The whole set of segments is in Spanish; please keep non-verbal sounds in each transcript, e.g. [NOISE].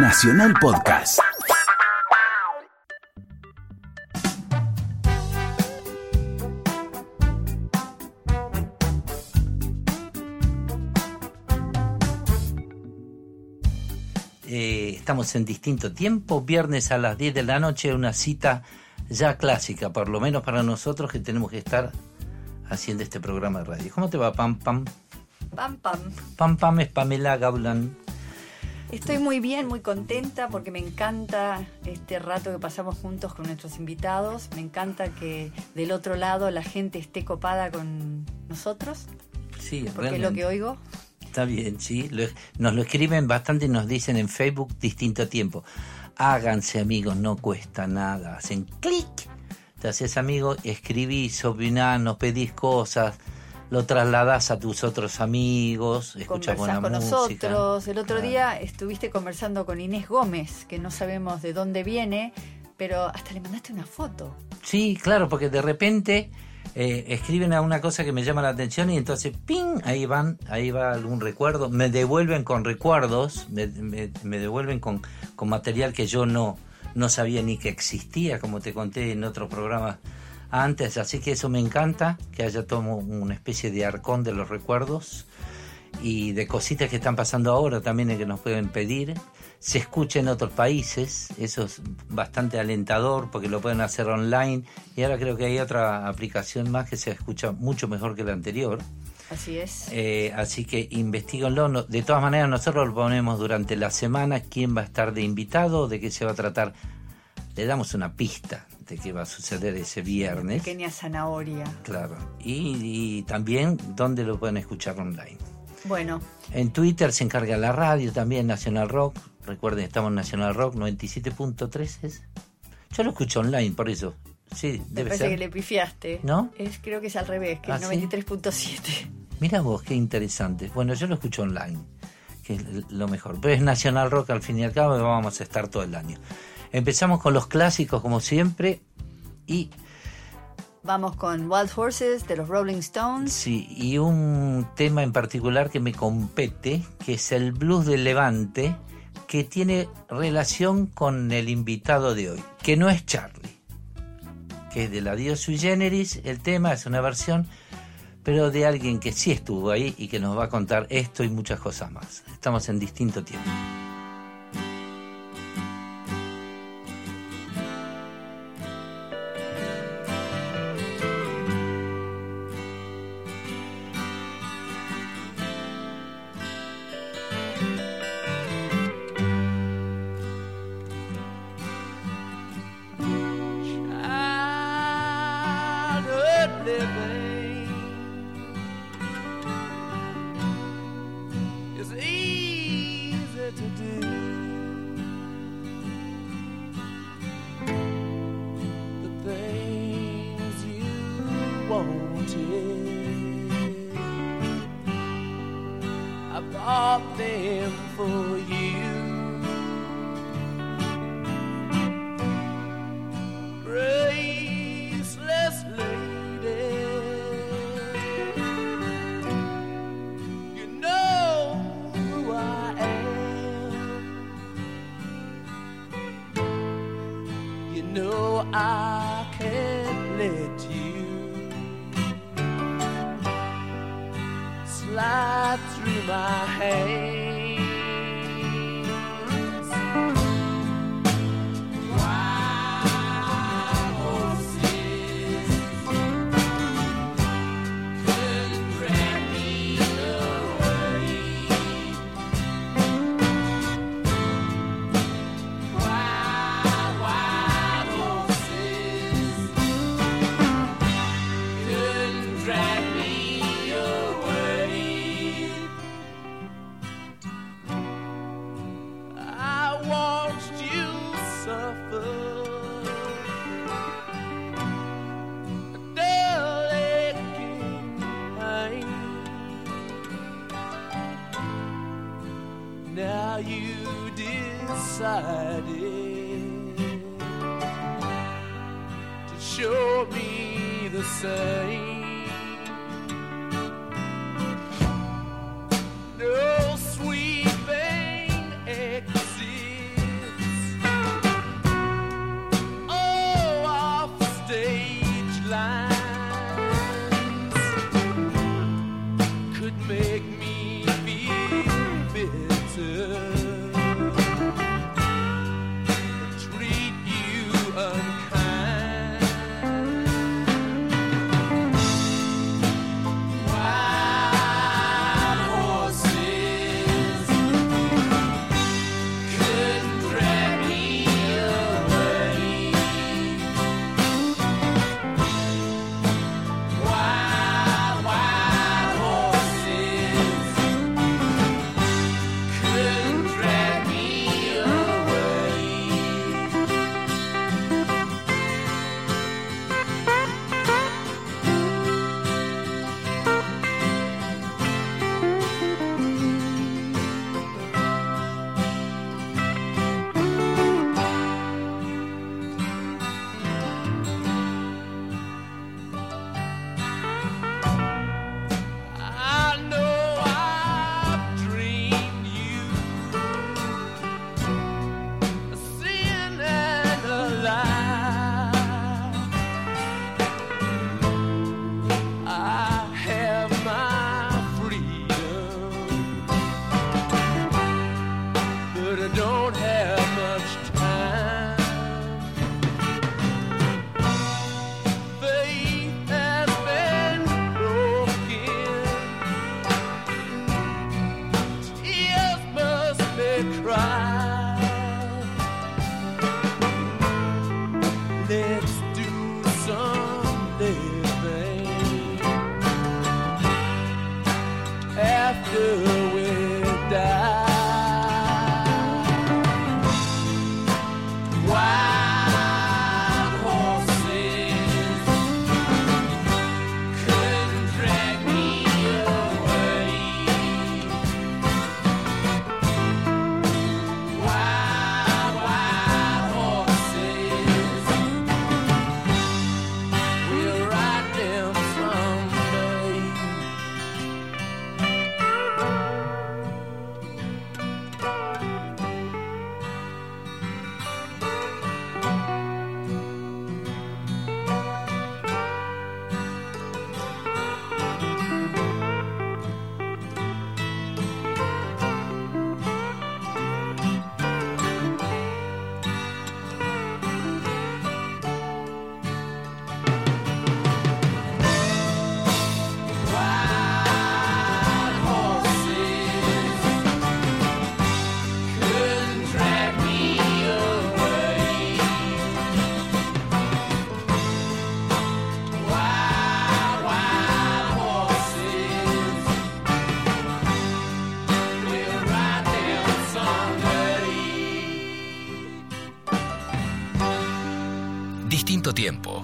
Nacional Podcast. Eh, estamos en distinto tiempo, viernes a las 10 de la noche, una cita ya clásica, por lo menos para nosotros que tenemos que estar haciendo este programa de radio. ¿Cómo te va, Pam Pam? Pam, pam. Pam Pam es Pamela Gaulan. Estoy muy bien, muy contenta porque me encanta este rato que pasamos juntos con nuestros invitados. Me encanta que del otro lado la gente esté copada con nosotros. Sí, porque es lo que oigo. Está bien, sí. Lo- nos lo escriben bastante y nos dicen en Facebook distinto tiempo. Háganse amigos, no cuesta nada. Hacen clic, te haces amigo, escribís, opinás, nos pedís cosas, lo trasladás a tus otros amigos, escuchás buena con música. nosotros. El otro Claro. día estuviste conversando con Inés Gómez, que no sabemos de dónde viene, pero hasta le mandaste una foto. Sí, claro, porque de repente eh, escriben a una cosa que me llama la atención y entonces, ¡ping! Ahí van, ahí va algún recuerdo. Me devuelven con recuerdos, me, me- me devuelven con, con material que yo no, no sabía ni que existía, como te conté en otros programas antes. Así que eso me encanta, que haya todo una especie de arcón de los recuerdos y de cositas que están pasando ahora también que nos pueden pedir. Se escucha en otros países, eso es bastante alentador porque lo pueden hacer online y ahora creo que hay otra aplicación más que se escucha mucho mejor que la anterior. Así es. Eh, así que investiguenlo. De todas maneras, nosotros lo ponemos durante la semana quién va a estar de invitado, de qué se va a tratar. Le damos una pista qué va a suceder ese viernes. Pequeña zanahoria. Claro. Y, y también dónde lo pueden escuchar online. Bueno, En Twitter se encarga la radio también, Nacional Rock. Recuerden, estamos en Nacional Rock 97.3. ¿es? Yo lo escucho online, por eso. Sí, me debe parece ser. que le pifiaste. ¿No? Es, creo que es al revés, que ¿Ah, es sí? 93.7. Mira vos, qué interesante. Bueno, yo lo escucho online, que es lo mejor. Pero es Nacional Rock al fin y al cabo vamos a estar todo el año. Empezamos con los clásicos como siempre y Vamos con Wild Horses de los Rolling Stones. sí, y un tema en particular que me compete, que es el blues del Levante, que tiene relación con el invitado de hoy, que no es Charlie, que es de la Dios sui generis, el tema es una versión, pero de alguien que sí estuvo ahí y que nos va a contar esto y muchas cosas más. Estamos en distinto tiempo.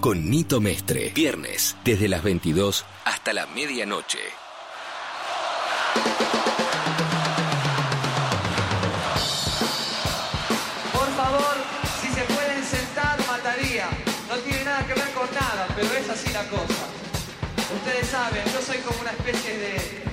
con Nito Mestre. Viernes, desde las 22 hasta la medianoche. Por favor, si se pueden sentar, mataría. No tiene nada que ver con nada, pero es así la cosa. Ustedes saben, yo soy como una especie de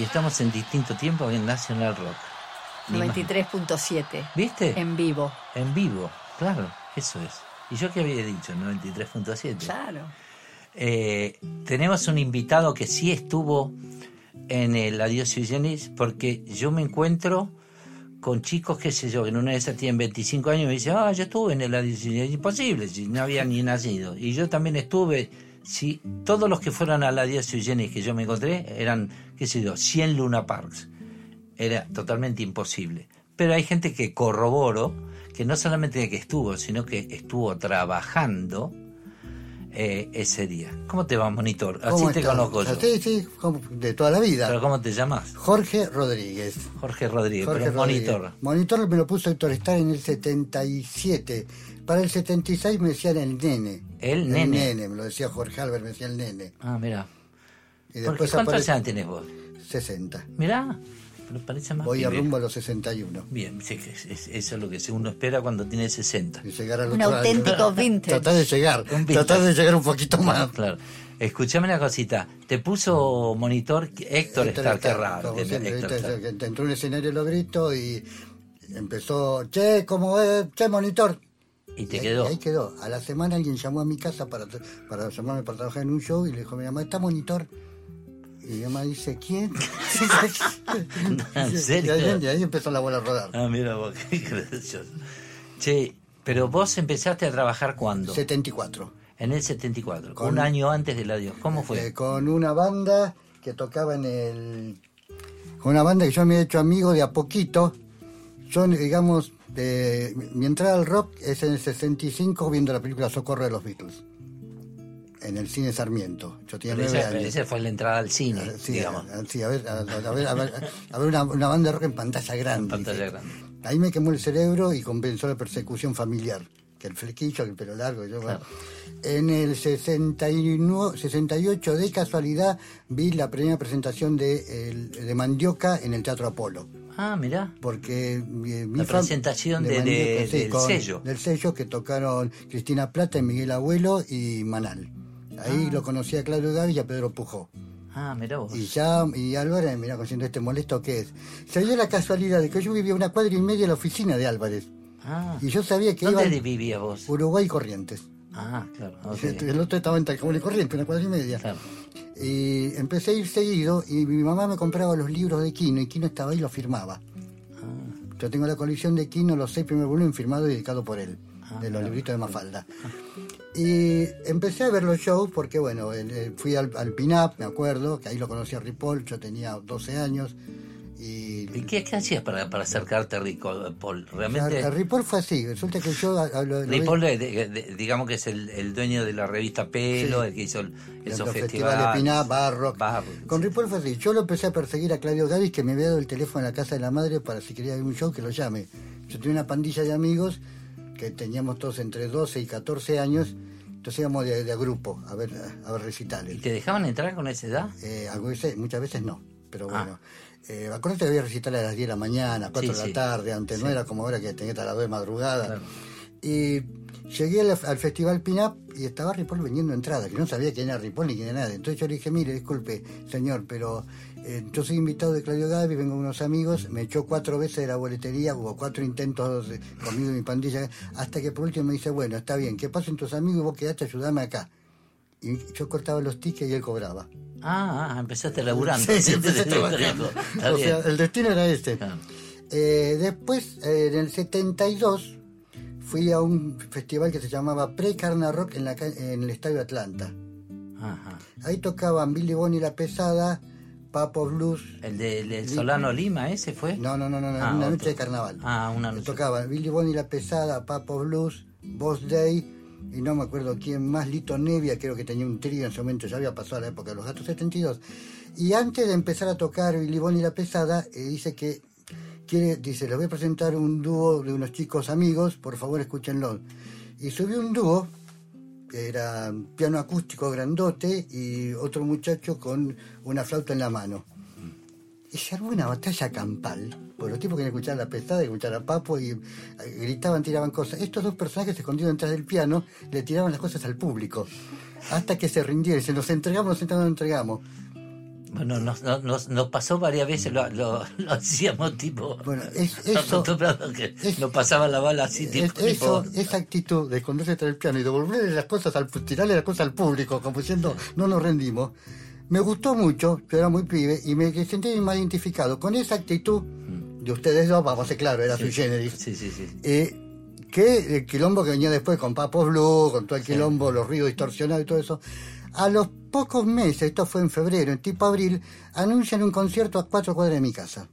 y estamos en distinto tiempo en National Rock. Ni más. 93.7 ¿Viste? en vivo. En vivo, claro, eso es. ¿Y yo qué había dicho? 93.7. Claro. Eh, tenemos un invitado que sí estuvo en el Adiós Generis, porque yo me encuentro con chicos, qué sé yo, que en una de esas tienen 25 años y me dicen, ah, yo estuve en el Adiós Generis. Imposible, si no había ni nacido. Y yo también estuve, si todos los que fueron al Adiós Sui Generis que yo me encontré eran, qué sé yo, 100 Luna Parks. Era totalmente imposible. Pero hay gente que corroboro que no solamente que estuvo, sino que estuvo trabajando eh, ese día. ¿Cómo te va, monitor? Así ¿Cómo te está? conozco yo. Sí, sí, de toda la vida. ¿Pero cómo te llamas? Jorge Rodríguez. Jorge Rodríguez, Jorge pero Rodríguez. monitor. Monitor me lo puso Héctor Star en el 77. Para el 76 me decían el nene. El nene. me lo decía Jorge Albert, me decía el nene. Ah, mira. Y después ¿Cuántos años tenés vos? 60. Mirá, pero parece más Voy a rumbo a los 61. Bien, sí, que es- es- eso es lo que uno espera cuando tiene 60. Y llegar al Un auténtico [LAUGHS] vintage. Tratar de llegar. Tratar de llegar un poquito más. Claro. Escuchame una cosita. Te puso monitor Héctor Héctor Star, qué Starr, raro. como que- siempre, Héctor ¿viste? Starr. Que entró en un escenario, lo grito y empezó, che, ¿cómo es? Che, monitor. Y te ahí- quedó. ahí quedó. A la semana alguien llamó a mi casa para, para llamarme para trabajar en un show y le dijo, mi mamá, ¿está monitor? Y mi mamá dice, ¿quién? [LAUGHS] [LAUGHS] ¿En serio? Y ahí, ahí empezó la bola a rodar. Ah, mira vos, [LAUGHS] qué gracioso. Che, pero vos empezaste a trabajar cuándo? 74. En el 74, Con- un año antes del adiós. ¿Cómo fue? Eh, con una banda que tocaba en el... Con una banda que yo me he hecho amigo de a poquito. Yo, digamos, de, mi entrada al rock es en el 65 viendo la película Socorro de los Beatles. En el cine Sarmiento. Yo tenía nueve años. esa fue la entrada al cine, Ah, Sí, digamos. a, sí, a ver, a, a ver, a ver, a ver una, una banda de rock en pantalla grande. En pantalla dije. grande. Ahí me quemó el cerebro y compensó la persecución familiar. Que el flequillo, que el pelo largo. Yo, bueno. En el 69, 68, de casualidad, vi la primera presentación de, de Mandioca en el Teatro Apolo. Ah, mirá. Porque mi, mi La presentación de- de- del sello. Del sello que tocaron Cristina Plata y Miguel Abuelo y Manal. Ahí lo conocí a Claudio Gavi y a Pedro Pujó. Ah, mirá vos. Y ya, y Álvarez, mira, diciendo este molesto que es. Se dio la casualidad de que yo vivía una cuadra y media de la oficina de Álvarez. Ah, Y yo sabía que ¿dónde iba vivías vos? Uruguay Corrientes. Ah, claro. El otro estaba en Talcahuano y Corrientes, una cuadra y media. Claro. Y empecé a ir seguido y mi mamá me compraba los libros de Quino y Quino estaba ahí y los firmaba. Ah. Yo tengo la colección de Quino, los seis primeros volúmenes firmados y dedicados por él, Ah, de los libritos de Mafalda. Y empecé a ver los shows porque, bueno, el- fui al, al Pinap, me acuerdo, que ahí lo conocí a Ripoll, yo tenía 12 años. Y ¿Y qué, qué hacías para, para acercarte a Rico, Paul? Realmente... Ripoll fue así, resulta que yo... Ripoll, de- de- de- digamos que es el, el dueño de la revista Pelo, Sí. el que hizo el, esos los festivales. Barrock. Barrock, Con sí. Ripoll fue así. Yo lo empecé a perseguir a Claudio Gavis, que me había dado el teléfono en la casa de la madre para si quería a un show que lo llame. Yo tenía una pandilla de amigos que teníamos todos entre 12 y 14 años, entonces íbamos de, de a grupo a ver, a ver recitales. ¿Y te dejaban entrar con esa edad? Eh, veces- muchas veces no, pero Ah. bueno. Eh, acuérdate que había recitales a las 10 de la mañana, 4 Sí, de la sí. tarde, antes no era como ahora que tenía hasta las 2 de madrugada. Claro. Y llegué al, al festival Pinap y estaba Ripoll vendiendo entradas, que no sabía quién era Ripoll ni quién era nadie. Entonces yo le dije, mire, disculpe, señor, pero eh, yo soy invitado de Claudio Gavi, vengo con unos amigos, me echó cuatro veces de la boletería, hubo cuatro intentos conmigo y mi pandilla, hasta que por último me dice, bueno, está bien, que pasen tus amigos y vos quedaste, ayudame acá. Y yo cortaba los tickets y él cobraba. Ah, ah, empezaste laburando. Sí, sí, ¿sí? empecé [LAUGHS] Está trabajando. bien. [LAUGHS] O sea, el destino era este. Eh, después, eh, en el 72, fui a un festival que se llamaba Pre-Carna Rock en, la, en el Estadio Atlanta. Ajá. Ahí tocaban Billy Bonnie La Pesada, Papo Blues. ¿El de, Solano Lima, ese fue? No, no, no, no, Ah, una otro. noche de carnaval. Ah, una noche. Tocaban Billy Bonnie La Pesada, Papo Blues, Boss Day, y no me acuerdo quién más, Lito Nevia, creo que tenía un trío en ese momento, ya había pasado la época de los Gatos 72. Y antes de empezar a tocar Billy Bonnie La Pesada, eh, dice que quiere, dice, les voy a presentar un dúo de unos chicos amigos, por favor escúchenlo. Y subió un dúo, que era piano acústico grandote y otro muchacho con una flauta en la mano. Y se armó una batalla campal, porque los tipos querían escuchar la pesada y escuchar a Papo y eh, gritaban, tiraban cosas. Estos dos personajes se escondieron detrás del piano, le tiraban las cosas al público, hasta que se rindieron, se nos entregamos, nos entregamos, nos entregamos. Bueno, nos, nos- nos- pasó varias veces, lo, lo- lo hacíamos tipo. Bueno, [LAUGHS] es- eso- que es- nos pasaba la bala así, tipo. Es- eso, tipo- esa actitud de esconderse tras el piano y devolverle las cosas al tirarle las cosas al público, como diciendo no nos rendimos, me gustó mucho, yo era muy pibe, y me sentí más identificado con esa actitud de ustedes dos, vamos a ser claro, era sui generis. Sí, sí, sí. Eh, que el quilombo que venía después con Papos Blue, con todo el quilombo, los ruidos distorsionados y todo eso. A los pocos meses, esto fue en febrero, en tipo abril, anuncian un concierto a cuatro cuadras de mi casa.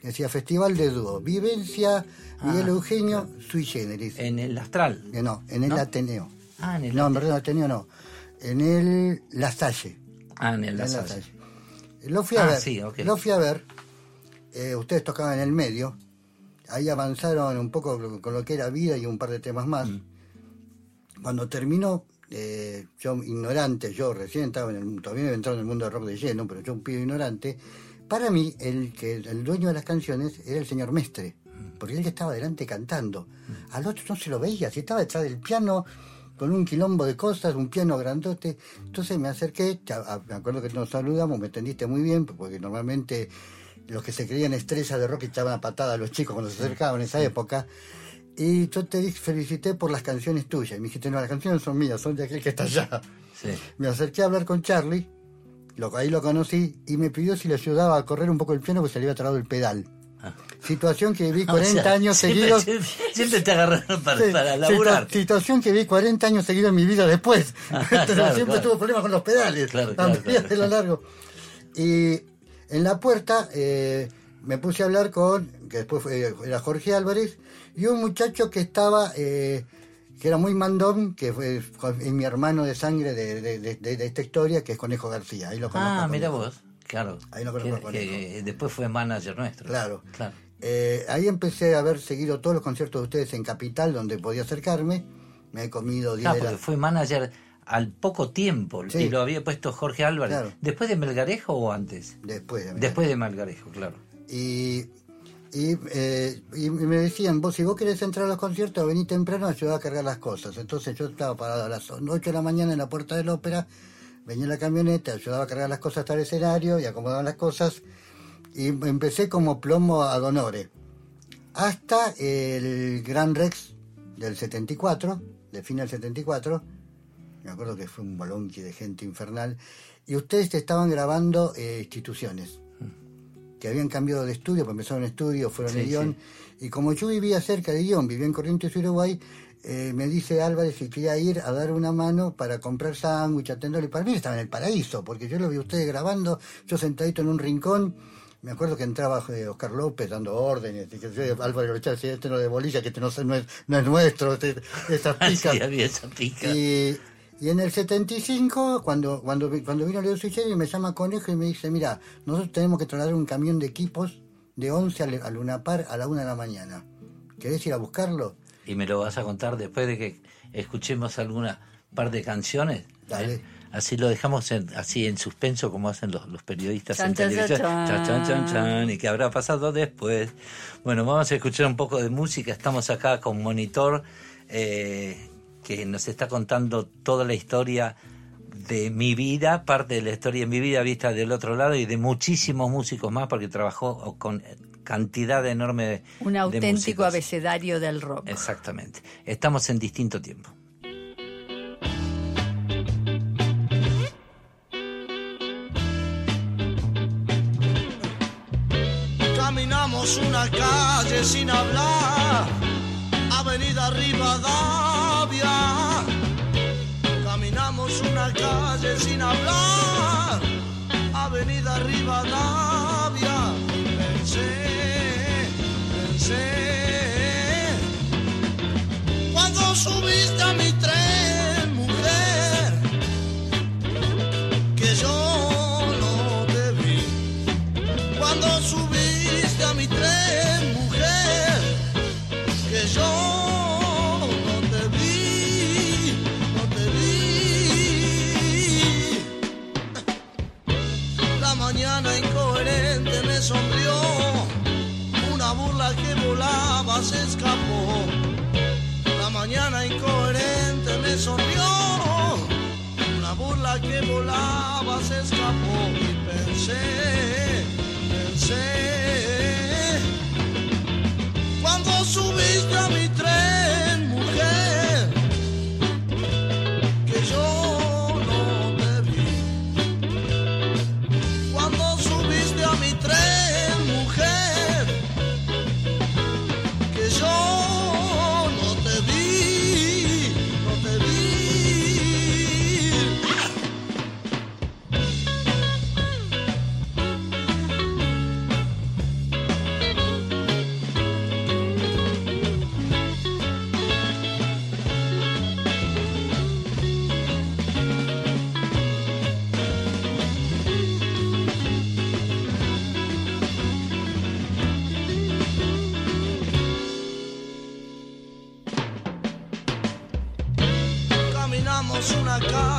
Que decía Festival de Dúo, Vivencia, Miguel Ah, Eugenio, Sui Generis. En el astral. Eh, no, en el ¿No? Ateneo. Ah, en el No, en verdad, Ateneo no. En el La Salle. Ah, en el en La. Salle. Lo fui a Ah, ver. sí, ok. Lo fui a ver. Eh, ustedes tocaban en el medio. Ahí avanzaron un poco con lo que era vida y un par de temas más. Mm. Cuando terminó, eh, yo ignorante, yo recién estaba en el, todavía no había entrado en el mundo del rock de lleno, pero yo un pibe ignorante. Para mí, el que el dueño de las canciones era el señor Mestre, porque él estaba delante cantando. Al otro no se lo veía, si estaba detrás del piano con un quilombo de cosas, un piano grandote. Entonces me acerqué, te- a- me acuerdo que nos saludamos, me entendiste muy bien, porque normalmente los que se creían estrellas de rock echaban a patada a los chicos cuando se acercaban en esa época. Y yo te felicité por las canciones tuyas. Y me dijiste, no, las canciones son mías, son de aquel que está allá. Sí. Me acerqué a hablar con Charlie, lo, ahí lo conocí, y me pidió si le ayudaba a correr un poco el piano porque se le había trabado el pedal. Situación que viví 40 [LAUGHS] Ah. O sea, años siempre, seguidos. Siempre, siempre te agarraron para, Sí, para laburar. situación que vi 40 años seguidos en mi vida después. [LAUGHS] Ah, claro, siempre claro. tuve problemas con los pedales. Claro, a claro. de lo largo. Y en la puerta eh, me puse a hablar con, que después fue- era Jorge Álvarez, y un muchacho que estaba, eh, que era muy mandón, que fue es mi hermano de sangre de, de- de- de- de esta historia, que es Conejo García. Ahí lo conozco. Ah, mira vos. Claro. Ahí lo conozco que, después fue manager nuestro. Claro. Claro. Eh, ahí empecé a haber seguido todos los conciertos de ustedes en Capital, donde podía acercarme. Me he comido 10 Claro, la- porque fue manager al poco tiempo Sí. y lo había puesto Jorge Álvarez. Claro. ¿Después de Melgarejo o antes? después de Después de Melgarejo, claro. Y, y, eh, y me decían, vos si vos querés entrar a los conciertos, vení temprano a ayudar a cargar las cosas. Entonces yo estaba parado a las 8 de la mañana en la puerta de la ópera, venía la camioneta, ayudaba a cargar las cosas hasta el escenario y acomodaba las cosas. Y empecé como plomo a Donore. Hasta el Gran Rex del 74, de fin del 74. Me acuerdo que fue un bolonqui de gente infernal. Y ustedes estaban grabando eh, instituciones que habían cambiado de estudio, pues empezaron estudio, fueron Sí, a Lyon. Y como yo vivía cerca de Lyon, vivía en Corrientes, Uruguay, eh, me dice Álvarez si quería ir a dar una mano para comprar sándwich, atenderlo. Y para mí estaba en el paraíso, porque yo lo vi a ustedes grabando, yo sentadito en un rincón. Me acuerdo que entraba eh, Oscar López dando órdenes, y que yo, Álvaro decía, este no es de bolilla, que este no, es- no es, no es nuestro, este- esas [LAUGHS] Ah, picas. sí, había esa pica. Y, y en el 75, cuando, cuando, cuando vino Leo Sucheri, me llama Conejo y me dice, mira, nosotros tenemos que trasladar un camión de equipos de 11 a, a Luna Par a la 1 de la mañana. ¿Querés ir a buscarlo? Y me lo vas a contar después de que escuchemos alguna par de canciones. Dale. ¿eh? Así lo dejamos en- así en suspenso como hacen los, los periodistas Chan, en chan, televisión. chan, Chan, chan, chan, chan. ¿Y qué habrá pasado después? Bueno, vamos a escuchar un poco de música. Estamos acá con Monitor, eh, que nos está contando toda la historia de mi vida, parte de la historia de mi vida vista del otro lado y de muchísimos músicos más, porque trabajó con cantidad enorme de Un auténtico abecedario del rock. Exactamente. Estamos en distinto tiempo. Caminamos una calle sin hablar, Avenida Rivadavia. Una calle sin hablar, Avenida Rivadavia. Pensé, pensé, cuando subiste a mi tren, se escapó. La mañana incoherente me sonrió, una burla que volaba se escapó y pensé, pensé. Cuando subiste a mi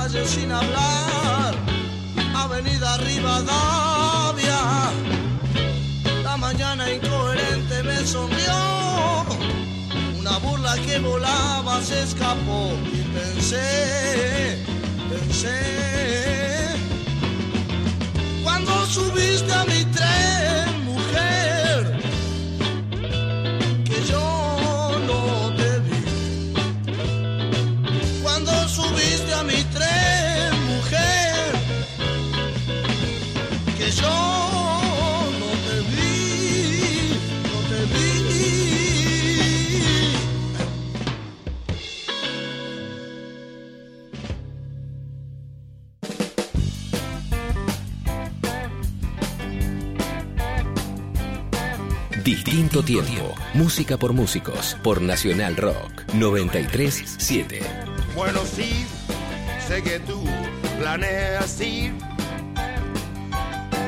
sin hablar, Avenida Rivadavia. La mañana incoherente me sonrió, una burla que volaba se escapó y pensé, pensé. Cuando subiste a mi que yo no te vi, no te vi. Distinto tiempo. Música por músicos. Por Nacional Rock. 93.7. Bueno, sí, sé que tú planeas ir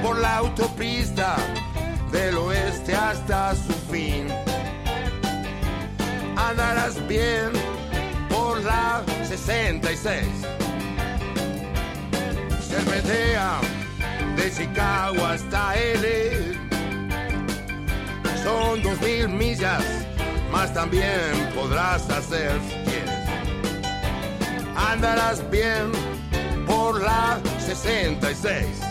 por la autopista del oeste hasta su fin. Andarás bien por la 66. Cervetea de Chicago hasta L. Son dos mil millas, más también podrás hacer si quieres andarás bien por la 66.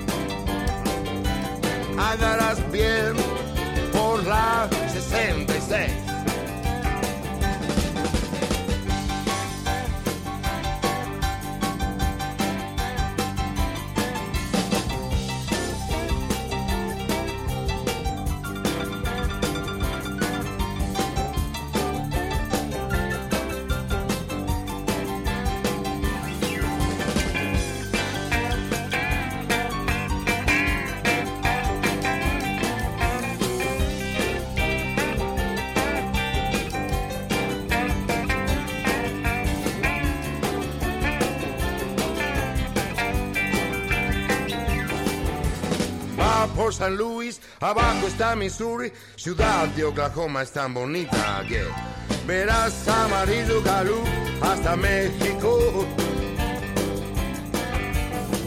Andarás bien por la 66. Abajo está Missouri, ciudad de Oklahoma es tan bonita que verás amarillo Galú hasta México.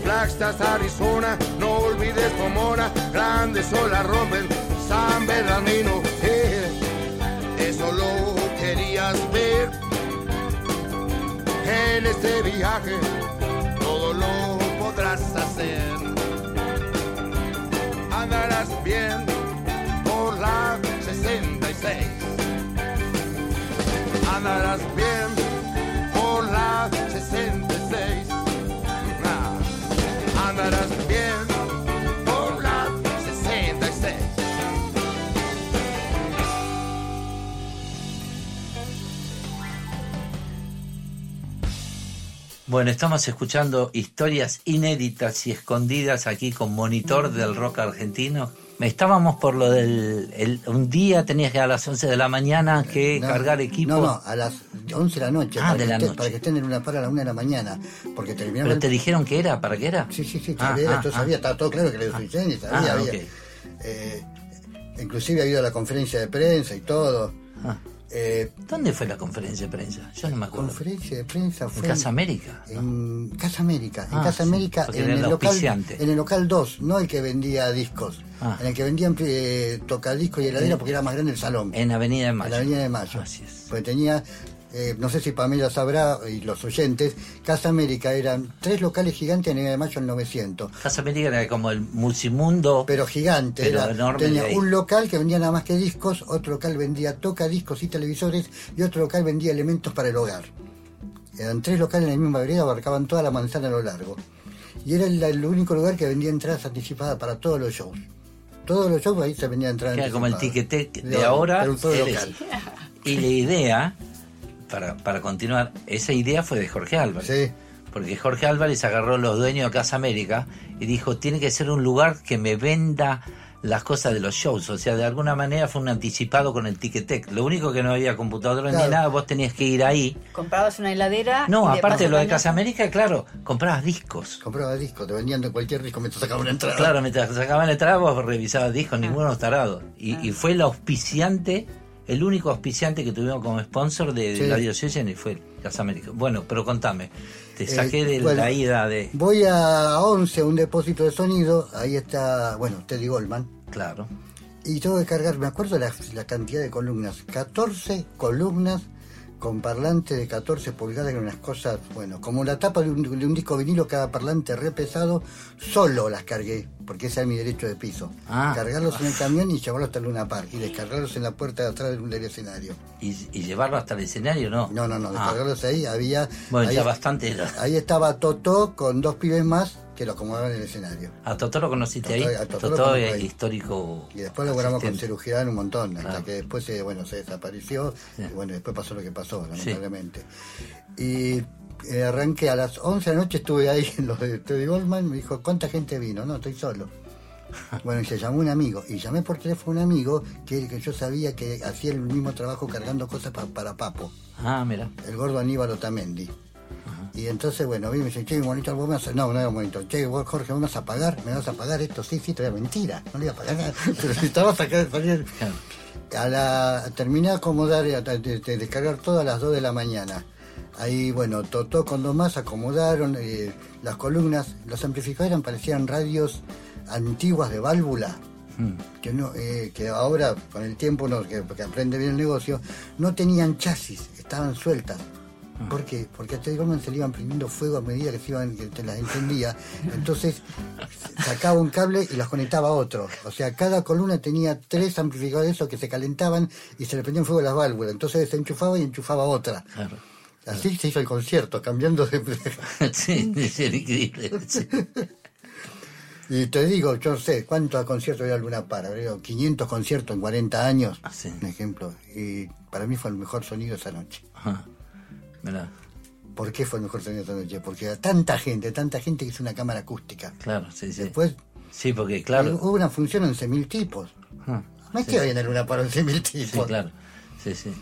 Flagstaff, Arizona, no olvides Pomona, grandes olas rompen San Bernardino. eso lo querías ver en este viaje, todo lo podrás hacer andarás bien por la 66. Andarás bien por la 66. Ah, Andarás bien Bueno, estamos escuchando historias inéditas y escondidas aquí con Monitor del Rock Argentino. Estábamos por lo del... el- un día tenías que a las 11 de la mañana que No, cargar equipo. No, no, a las 11 de la noche. Ah, para, de que la esté- noche. para que estén en una para a la 1 de la mañana. Porque terminaba ¿Pero el- te dijeron que era? ¿Para qué era? Sí, sí, sí, Ah, sabía, ah, esto ah. sabía, estaba todo claro que era suficiente, sabía, Ah, había. ok. Eh, inclusive ha ido a la conferencia de prensa y todo. Ah. Eh, ¿Dónde fue la conferencia de prensa? Yo no me acuerdo. conferencia de prensa ¿En fue Casa América? en Casa América, en Ah, Casa sí, América, en el, local, en el local 2, no el que vendía discos, Ah. en el que vendían eh, tocadiscos y heladera porque era más grande el salón. En Avenida de En Mayo. la Avenida de Mayo. Así es. Porque tenía, eh, no sé si Pamela sabrá, y los oyentes, Casa América eran tres locales gigantes en Avenida de Mayo en 900. Casa América era como el multimundo. Pero gigante, Pero era- enorme tenía un local que vendía nada más que discos, otro local vendía tocadiscos y televisores, y otro local vendía elementos para el hogar. Eran tres locales en la misma vereda, abarcaban toda la manzana a lo largo. Y era el, el único lugar que vendía entradas anticipadas para todos los shows. Todos los shows ahí se vendían entradas Que era como el tiquetec de ahora. Pero eres- local. Y la idea, para, para continuar, esa idea fue de Jorge Álvarez. Sí. Porque Jorge Álvarez agarró los dueños de Casa América y dijo, tiene que ser un lugar que me venda las cosas de los shows. O sea, de alguna manera fue un anticipado con el Ticketek. Lo único que no había computadora Claro. ni nada, vos tenías que ir ahí. Comprabas una heladera. No, y aparte de lo de Casa América, claro, comprabas discos. Compraba discos, te vendían de cualquier disco mientras sacaban una entrada. Claro, mientras sacaban el trago, vos revisabas discos, ninguno tarado. Y, y fue el auspiciante, el único auspiciante que tuvimos como sponsor de, de Sí. la diócesis y fue Casa América. Bueno, pero contame, te saqué Eh, de bueno, la ida de... Voy a 11, un depósito de sonido, ahí está, bueno, Teddy Goldman. Claro. Y tengo que cargar, me acuerdo la, la cantidad de columnas, 14 columnas con parlante de 14 pulgadas y unas cosas, bueno, como la tapa de un, de un disco vinilo, cada parlante re pesado, solo las cargué, porque ese es mi derecho de piso. Ah. Cargarlos en el camión y llevarlos hasta el Luna Park y descargarlos en la puerta de atrás del, del escenario. ¿Y, y llevarlo hasta el escenario no? No, no, no, Ah, descargarlos ahí, había... Bueno, ahí, ya bastante era. ahí estaba Totó con dos pibes más que lo acomodaban en el escenario. ¿A Totó lo conociste Totó- ahí? a Totó lo Totó conozco es ahí. histórico. Y después logramos con asistente. Cerú Girán un montón, hasta Claro. que después se, bueno, se desapareció Sí. y bueno, después pasó lo que pasó, lamentablemente. Y eh, arranqué a las 11 de la noche, estuve ahí en los de Teddy Goldman, me dijo, ¿cuánta gente vino? No, estoy solo. [LAUGHS] Bueno, y se llamó un amigo, y llamé por teléfono a un amigo que, que yo sabía que hacía el mismo trabajo cargando cosas pa- para Papo, Ah, mira. el gordo Aníbal Otamendi. Y entonces, bueno, vi me dice, che, bonito, vos me vas a... No, no era bonito. Che, vos, Jorge, ¿me vas a pagar? ¿Me vas a pagar esto? Sí, sí, todavía mentira. No le iba a pagar nada. [LAUGHS] Pero si estabas acá, salir... Claro. A la, terminé de acomodar, eh, de, de descargar todo a las 2 de la mañana. Ahí, bueno, Totó con dos más, acomodaron eh, las columnas. Los amplificadores eran, parecían radios antiguas de válvula. Mm. Que, no, eh, que ahora, con el tiempo, no, que, que aprende bien el negocio, no tenían chasis, estaban sueltas. ¿Por qué? Porque a Teddy Goldman se le iban prendiendo fuego a medida que se iban, que las encendía. Entonces sacaba un cable y las conectaba a otro. O sea, cada columna tenía tres amplificadores de esos que se calentaban y se le prendían fuego las válvulas. Entonces desenchufaba y enchufaba otra. Claro. Así se hizo el concierto, cambiando de... [LAUGHS] sí, es increíble. sí. Y te digo, yo no sé cuántos conciertos había Luna Para, creo 500 conciertos en 40 años, Ah, sí. un ejemplo. Y para mí fue el mejor sonido esa noche. Ajá. Mirá, ¿Por qué fue el mejor sonido esa noche? Porque era tanta gente, tanta gente que hizo una cámara acústica. claro, sí, sí. Después Sí, porque claro. hubo una función en 11.000 tipos. Ah, No es sí. que había en Luna Para 11.000 Sí, tipos. claro. Sí, sí.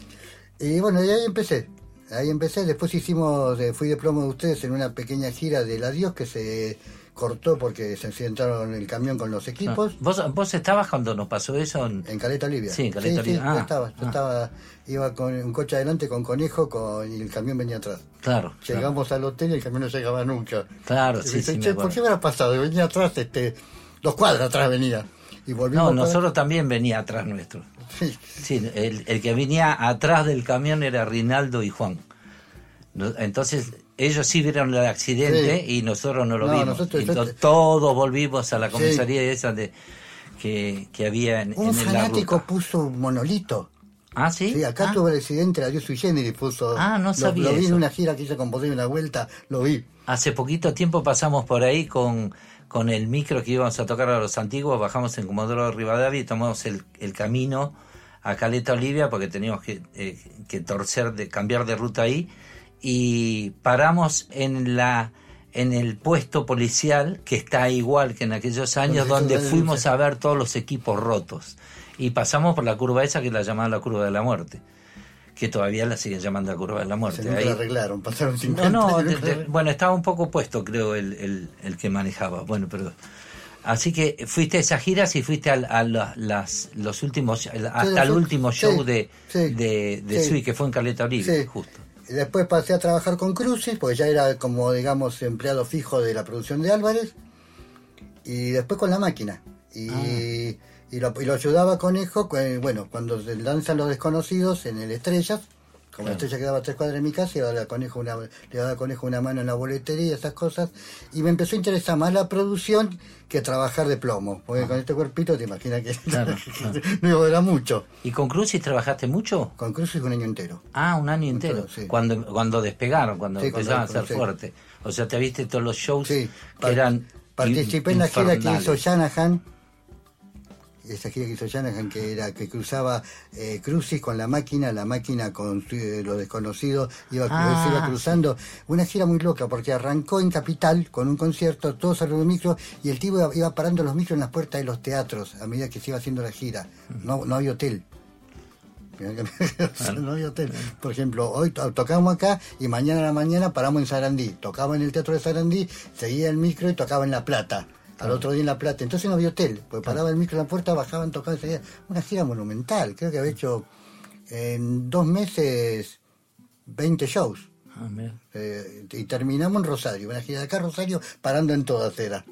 Y bueno, y ahí empecé. Ahí empecé. Después hicimos, eh, fui de plomo de ustedes en una pequeña gira del adiós que se cortó porque se accidentaron el camión con los equipos. ¿Vos, ¿Vos estabas cuando nos pasó eso? en- En Caleta Olivia. Sí, en Caleta sí, Olivia. yo Ah, estaba, yo ah. estaba, iba con un coche adelante con conejo con, y el camión venía atrás. Claro. claro. Llegamos al hotel y el camión no llegaba nunca. Claro, Y sí, sí, "Che, ¿por qué me habrá pasado? Venía atrás, este, dos cuadras atrás venía. Y volvimos No, para- nosotros también venía atrás nuestro. Sí. Sí, el, el que venía atrás del camión era Rinaldo y Juan. Entonces, ellos sí vieron el accidente Sí. y nosotros no lo No, vimos. nosotros- Entonces, todos volvimos a la Sí. comisaría esa de, que, que había en, Un en la fanático ruta. puso un monolito. Ah, sí. Sí, acá Ah, tuvo el accidente, la dio sui generis, puso. Ah, no sabía Lo, vi en una gira que hizo con Bodega una vuelta, lo vi. Hace poquito tiempo pasamos por ahí con, con el micro que íbamos a tocar a los antiguos, bajamos en Comodoro Rivadavia y tomamos el, el camino a Caleta Olivia porque teníamos que, eh, que torcer, de cambiar de ruta ahí y paramos en la en el puesto policial que está igual que en aquellos años Donde fuimos a ver todos los equipos rotos y pasamos por la curva esa que la llamaban la curva de la muerte que todavía la siguen llamando la curva de la muerte Se nunca Ahí- la arreglaron, pasaron 50 no, no, de- bueno, estaba un poco puesto, creo, el, el, el que manejaba. Bueno, pero. Así que fuiste a esas giras y fuiste a, la- las, los últimos, hasta el último sí, show de, sí, de. Sui, que fue en Caleta Sí. justo. Y Después pasé a trabajar con Crucis, porque ya era como, digamos, empleado fijo de la producción de Álvarez. Y después con la máquina. Y, Ah. y, lo, y lo ayudaba Conejo, cu- bueno, cuando se lanzan los desconocidos en el Estrellas. Como la estrella quedaba a tres cuadras de mi casa, iba a Conejo una, le daba a Conejo una mano en la boletería y esas cosas. Y me empezó a interesar más la producción que trabajar de plomo. Porque con este cuerpito te imaginas que. Claro, [LAUGHS] claro. no iba a durar mucho. ¿Y con Crucis trabajaste mucho? Con Crucis un año entero. Ah, un año entero. Sí. Cuando, cuando despegaron, cuando Sí, empezaron cuando- a ser sí. fuertes. O sea, te viste todos los shows que eran. Participé in- en la gira que hizo Shanahan. Esa gira que hizo Shanahan, que era que cruzaba eh, Crucis con la máquina, la máquina con eh, lo desconocido, iba, Ah, se iba cruzando. Una gira muy loca, porque arrancó en Capital con un concierto, todos arriba de micro, y el tipo iba, iba parando los micros en las puertas de los teatros a medida que se iba haciendo la gira. No, no había hotel. [LAUGHS] no había hotel. Por ejemplo, hoy to- tocamos acá y mañana a la mañana paramos en Sarandí. Tocaba en el Teatro de Sarandí, seguía el micro y tocaba en La Plata. Al otro día en La Plata. Entonces no había hotel, porque paraba el micro en la puerta, bajaban, tocaban, seguía. Una gira monumental. Creo que había hecho en dos meses 20 shows. Ah. Eh, y terminamos en Rosario, una gira de acá Rosario, parando en todas era.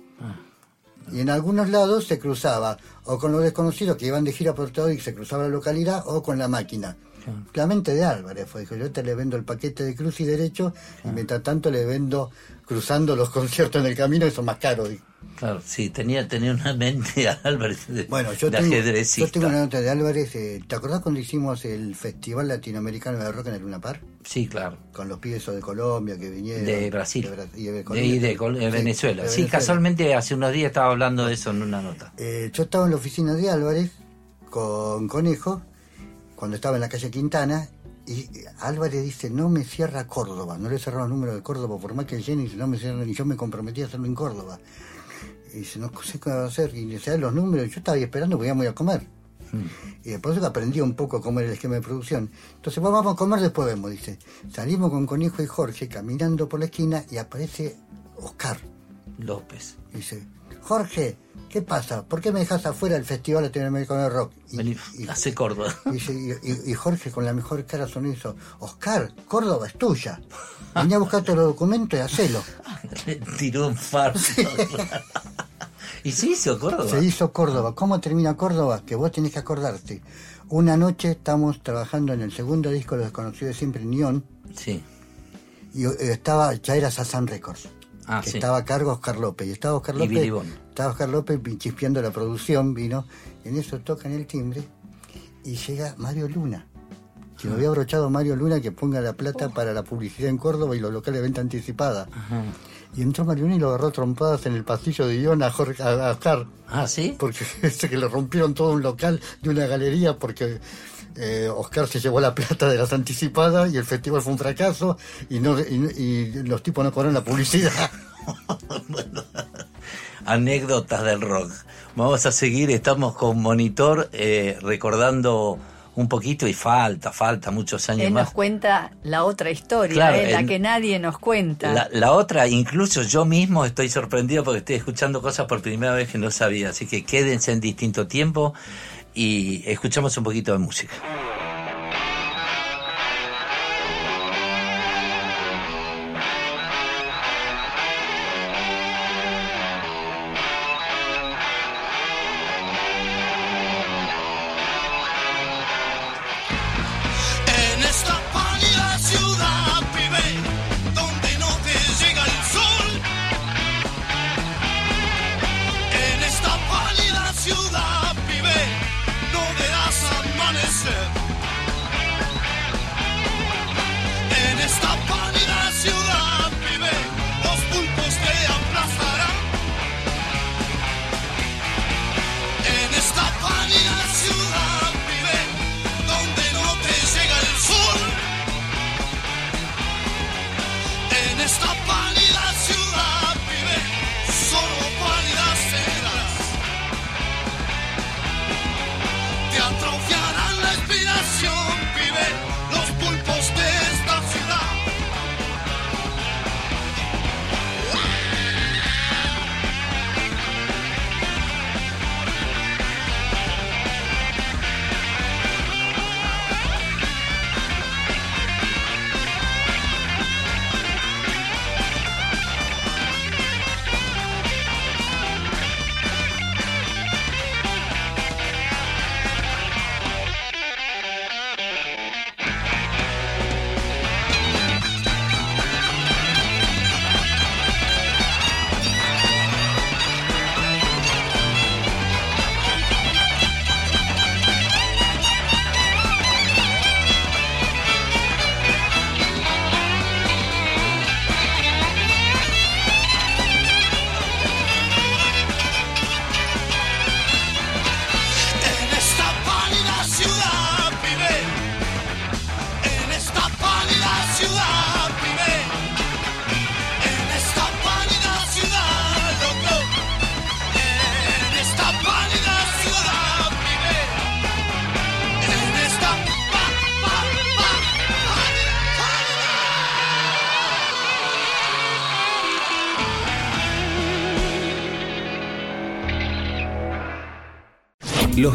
Y en algunos lados se cruzaba, o con los desconocidos que iban de gira por todo y se cruzaba la localidad, o con la máquina. La mente de Álvarez fue, dijo, yo te le vendo el paquete de cruz y derecho, y mientras tanto le vendo cruzando los conciertos en el camino, eso más caro. Claro, sí, tenía, tenía una mente [LAUGHS] Álvarez de, Bueno, yo de tengo, ajedrecista. yo tengo una nota de Álvarez, eh, ¿te acordás cuando hicimos el Festival Latinoamericano de Rock en el Luna Par? Sí, claro. Con los pibes de Colombia que vinieron. De Brasil. De, de De, Colombia. y de Col- de Sí, Venezuela. Sí, Venezuela. casualmente hace unos días estaba hablando de eso en una nota. Eh, yo estaba en la oficina de Álvarez con Conejo, cuando estaba en la calle Quintana, y Álvarez dice, no me cierra Córdoba, no le cerraron el número de Córdoba, por más que Jenny dice, no me cierran, y yo me comprometí a hacerlo en Córdoba. Y dice, no sé qué va a hacer, y le los números, y yo estaba ahí esperando íbamos a ir a comer. Y después aprendí un poco cómo era el esquema de producción. Entonces, "Bueno, vamos a comer, después vemos, dice. Salimos con Conejo y Jorge caminando por la esquina y aparece Oscar. López. Dice, Jorge, ¿qué pasa? ¿Por qué me dejas afuera del Festival Latinoamericano de Rock? Y, Vení, y- hace Córdoba. y- Jorge con la mejor cara sonriso, Oscar, Córdoba es tuya. Vení a buscar todos los documentos y hacelo. Tiró un fardo. [LAUGHS] y se hizo Córdoba. Se hizo Córdoba. ¿Cómo termina Córdoba? Que vos tenés que acordarte. Una noche estamos trabajando en el segundo disco de Los Desconocidos de Siempre, Neon, Sí. y eh, estaba, ya era Sasan Records. Ah, que sí. estaba a cargo Oscar López. Y estaba Oscar López. Estaba Oscar López chispeando la producción, vino. En eso tocan el timbre y llega Mario Luna. Que Ah. me había abrochado Mario Luna que ponga la plata para la publicidad en Córdoba y los locales de venta anticipada. Ajá. Y entró Mario Luna y lo agarró trompadas en el pasillo de Ion a, Jorge, a, a Oscar. Ah, sí. Porque [LAUGHS] que le rompieron todo un local de una galería porque eh, Oscar se llevó la plata de las anticipadas y el festival fue un fracaso y, no, y, y los tipos no cobraron la publicidad. [LAUGHS] Anécdotas del rock. Vamos a seguir, estamos con Monitor eh, recordando un poquito y falta, falta muchos años Él más. nos cuenta la otra historia, Claro, eh, la en- que nadie nos cuenta. La, la otra, incluso yo mismo estoy sorprendido porque estoy escuchando cosas por primera vez que no sabía. Así que quédense en distinto tiempo y escuchamos un poquito de música.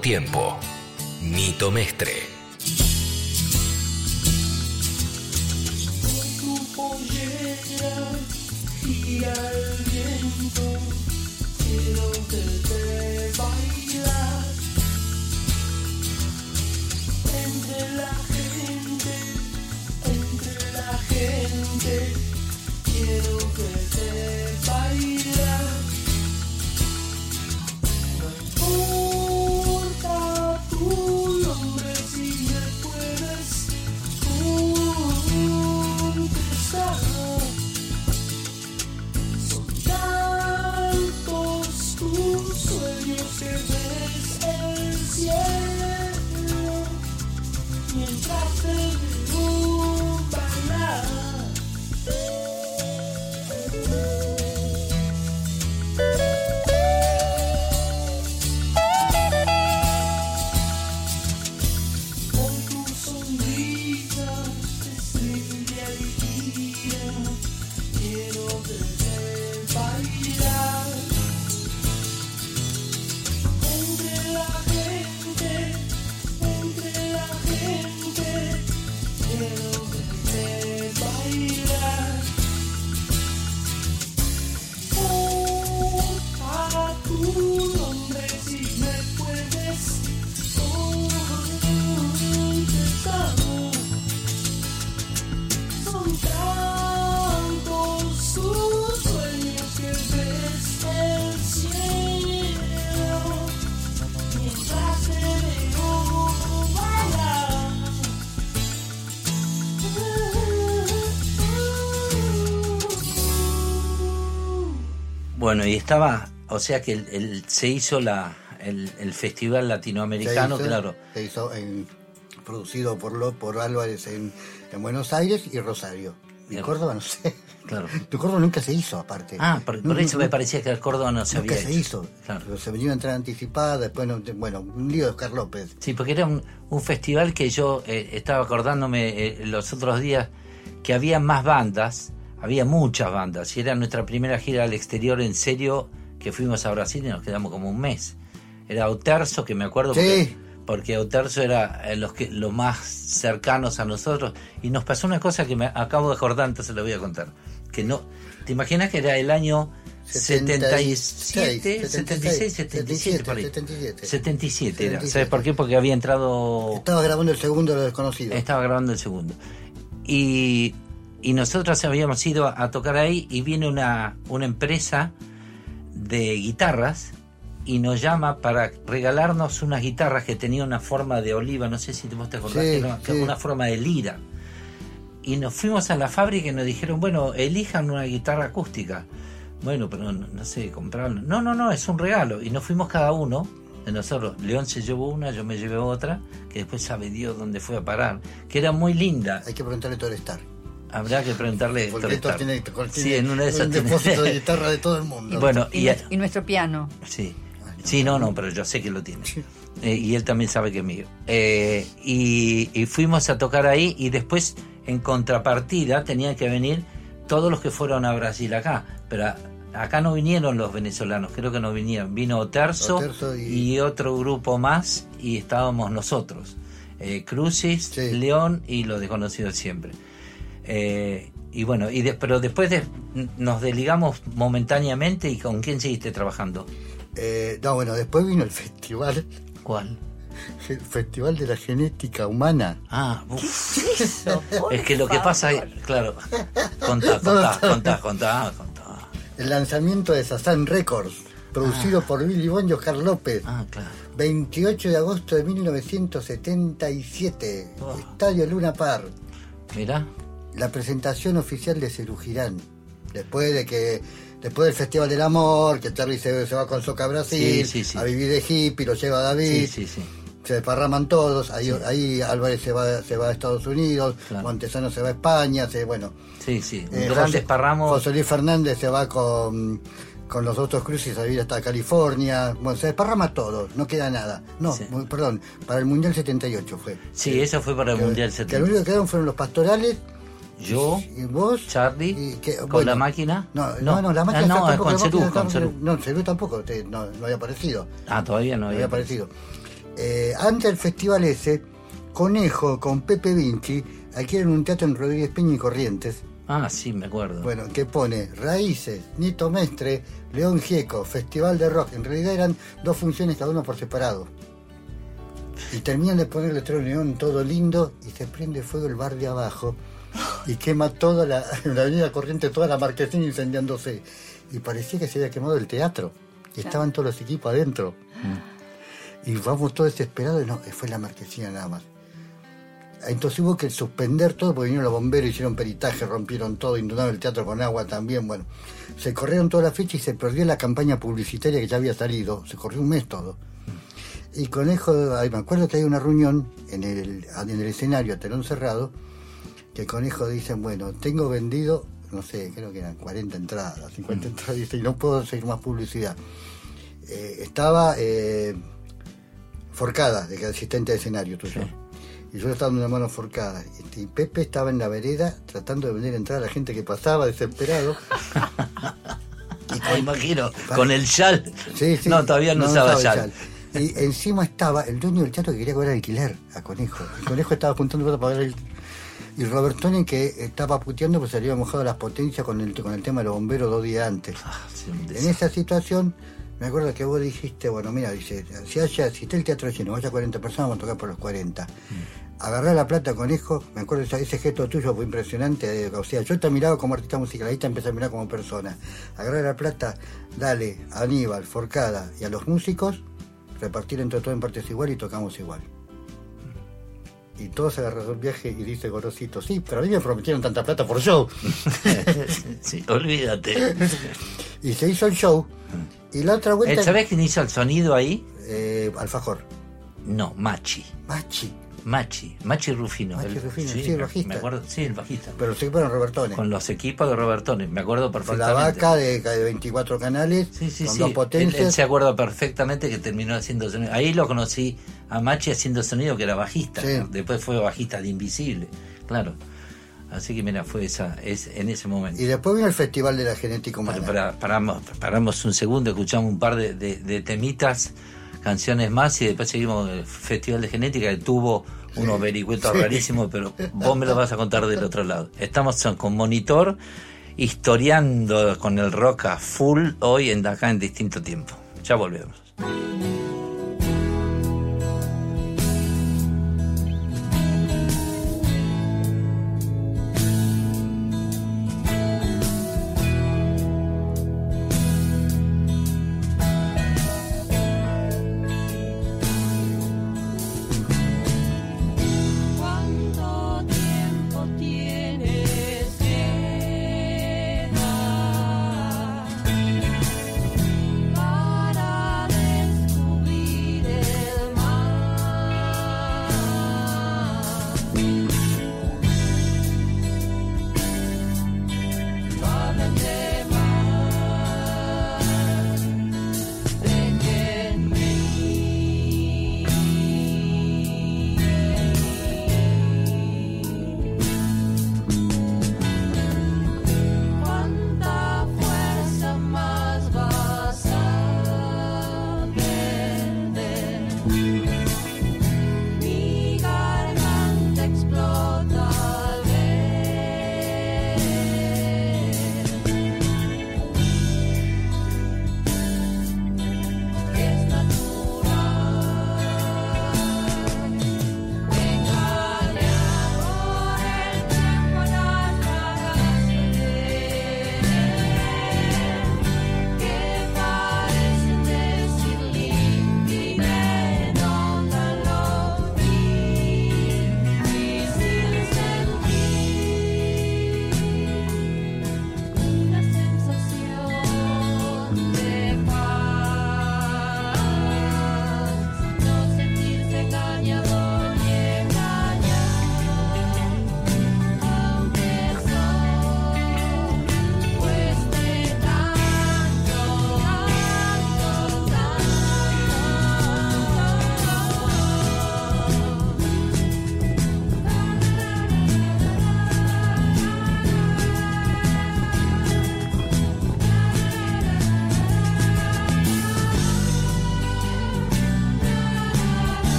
tiempo. Nito Mestre. Bueno, y estaba, o sea que el, el- se hizo la, el, el festival latinoamericano, Se hizo- claro. Se hizo en- producido por, lo, por Álvarez en, en Buenos Aires y Rosario. Y. Córdoba no sé. Claro. [LAUGHS] Tu Córdoba nunca se hizo, aparte. Ah, por, eso me parecía que el Córdoba no se Nunca había se hecho. hizo. Claro. Pero Se venía a entrar anticipada, después, no- bueno, un lío de Oscar López. Sí, porque era un, un festival que yo eh, estaba acordándome eh, los otros días que había más bandas, había muchas bandas, y era nuestra primera gira al exterior en serio, que fuimos a Brasil y nos quedamos como un mes. Era Auterzo, que me acuerdo porque, Sí. porque Auterzo era eh, los, que, los más cercanos a nosotros, y nos pasó una cosa que me acabo de acordar, entonces lo voy a contar. Que no, ¿Te imaginas que era el año 77, 76, 77, por ahí. 77. 77 era. 77. ¿Sabes por qué? Porque había entrado. Estaba grabando el segundo de lo desconocido. Estaba grabando el segundo. Y, y nosotros habíamos ido a, a tocar ahí y viene una, una empresa de guitarras y nos llama para regalarnos unas guitarras que tenían una forma de oliva, no sé si vos te acordás, Sí, que sí. una forma de lira. Y nos fuimos a la fábrica y nos dijeron, bueno, elijan una guitarra acústica. Bueno, pero no, no sé, compraron. No, no, no, es un regalo. Y nos fuimos cada uno de nosotros. León se llevó una, yo me llevé otra, que después sabe Dios dónde fue a parar, que era muy linda. Hay que preguntarle todo el Star. Habrá que preguntarle. Porque Héctor esto Starr. tiene, Sí, tiene en una de esas un tiene- depósito de [LAUGHS] guitarra de todo el mundo. Y bueno, Y, y, nuestro, y nuestro piano. Sí. Sí, no, no, pero yo sé que lo tiene. Eh, y él también sabe que es mío. Eh, y, y fuimos a tocar ahí y después, en contrapartida, tenían que venir todos los que fueron a Brasil acá. Pero a- acá no vinieron los venezolanos, creo que no vinieron. Vino Oterzo, Oterzo y- y... otro grupo más y estábamos nosotros. Eh, Crucis, Sí. León y los desconocidos siempre. Eh, y bueno, y de- pero después de- nos desligamos momentáneamente y con quién seguiste trabajando. Eh, no, bueno, después vino el festival, ¿Cuál? el Festival de la Genética Humana. Ah, uf. es [LAUGHS] que lo que pasa es, claro, contá, [LAUGHS] contá, contá, contá, contá. El lanzamiento de Sazán Records, producido por Billy Bon y Oscar López. Ah, claro. 28 de agosto de 1977, Oh. Estadio Luna Par. Mirá, La presentación oficial de Cerú Girán. Después de que, después del Festival del Amor, que Charlie se, se va con Soca a Brasil, Sí, sí, sí. a vivir de hippie, lo lleva David. sí, sí, sí. se desparraman todos, ahí, ahí Álvarez se va, se va a Estados Unidos, Claro. Montesano se va a España, se, bueno. Sí, sí, un eh, gran José- desparramo. José Luis Fernández se va con, con los otros cruces a vivir hasta California, bueno, se desparrama todo, no queda nada. No, Sí. perdón, para el Mundial 78 fue. Sí, eso fue para el Que- Mundial Que lo 70. único que quedaron fueron los pastorales, Yo, y vos, Charlie, y que- con la máquina. No, no, no, la Ah, máquina no, tampoco, con máquina Cerú, con Cerú. No, Cerú tampoco, te- no, no había aparecido. Ah, todavía no había. había aparecido. Eh, antes del festival ese, Conejo con Pepe Vinci adquieren un teatro en Rodríguez Peña y Corrientes. Ah, sí, me acuerdo. Bueno, que pone Raíces, Nito Mestre, León Gieco, Festival de Rock. En realidad eran dos funciones cada uno por separado. Y terminan de poner el letrero León todo lindo y se prende fuego el bar de abajo y quema toda la, [LAUGHS] la avenida Corrientes, toda la marquesina incendiándose. Y parecía que se había quemado el teatro. Y estaban todos los equipos adentro. Y vamos todos desesperados y no, fue la marquesina nada más. Entonces hubo que suspender todo porque vinieron los bomberos, hicieron peritaje, rompieron todo, inundaron el teatro con agua también. Bueno, se corrieron toda la fecha y se perdió la campaña publicitaria que ya había salido. Se corrió un mes todo. Y Conejo, ay, me acuerdo que hay una reunión en el, en el escenario, a telón cerrado, que Conejo dicen, bueno, tengo vendido, no sé, creo que eran 40 entradas, 50 entradas, dice, y no puedo seguir más publicidad. Eh, estaba eh, Forcada, de que asistente de escenario tuyo. Y yo estaba en una mano forcada. Y Pepe estaba en la vereda tratando de vender entrada a la gente que pasaba, desesperado. [LAUGHS] Me imagino, con el yal. Sí, sí. No, todavía no, usaba el yal. Y encima estaba el dueño del teatro que quería cobrar alquiler a Conejo. El Conejo estaba juntando para pagar el... Y Robertoni que estaba puteando pues se había mojado las potencias con el, con el tema de los bomberos dos días antes. Ah, sí, En esa situación, me acuerdo que vos dijiste, bueno, mira, dice, si, haya, si está el teatro lleno, vaya 40 personas, vamos a tocar por los 40. Agarrá la plata, conejo, me acuerdo ese, ese gesto tuyo fue impresionante, eh, o sea, yo te miraba como artista musical, ahí te empecé a mirar como persona. Agarrá la plata, dale a Aníbal, Forcada y a los músicos, repartir entre todos en partes igual y tocamos igual. Y todos agarraron viaje y dice Gorosito, sí, pero a mí me prometieron tanta plata por show. [LAUGHS] sí, olvídate. Y se hizo el show. Y la otra vuelta. Eh, ¿Sabés quién hizo el sonido ahí? Eh, Alfajor. No, Machi. Machi. Machi, Machi Rufino. Machi el, Rufino, sí, el bajista. Me acuerdo, sí, el bajista. Pero se fueron Robertones. Con los equipos de Robertones, me acuerdo Con perfectamente. la vaca de, de 24 canales, Sí, sí, con sí. dos Él, él potencias. se acuerda perfectamente que terminó haciendo. Ahí lo conocí a Machi haciendo sonido, que era bajista. Después fue bajista de Invisible, claro. Así que mira, fue esa, es, en ese momento. Y después vino el Festival de la Genética Humana. Pero para- paramos, paramos un segundo, escuchamos un par de, de- de temitas, canciones más y después seguimos el Festival de Genética que tuvo unos vericuetos Sí. rarísimos, pero vos me lo vas a contar del otro lado. Estamos con monitor historiando con el rock a full hoy en acá en distinto tiempo. Ya volvemos.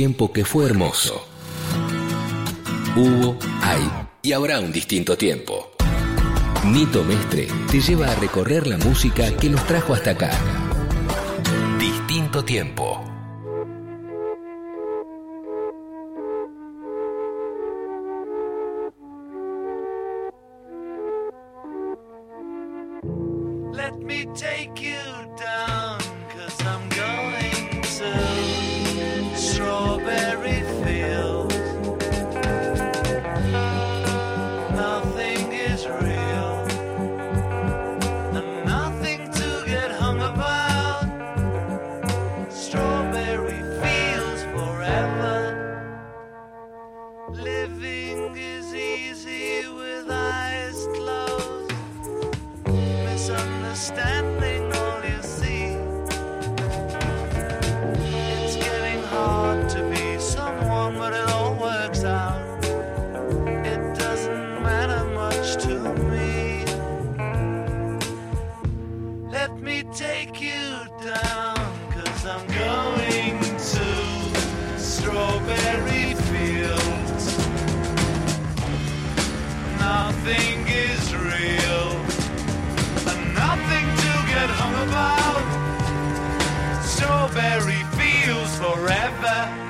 Tiempo que fue hermoso. Hubo, hay y habrá un distinto tiempo. Nito Mestre te lleva a recorrer la música que nos trajo hasta acá. Distinto tiempo. Take you down, cause I'm going to Strawberry Fields. Nothing is real and nothing to get hung about. Strawberry fields forever.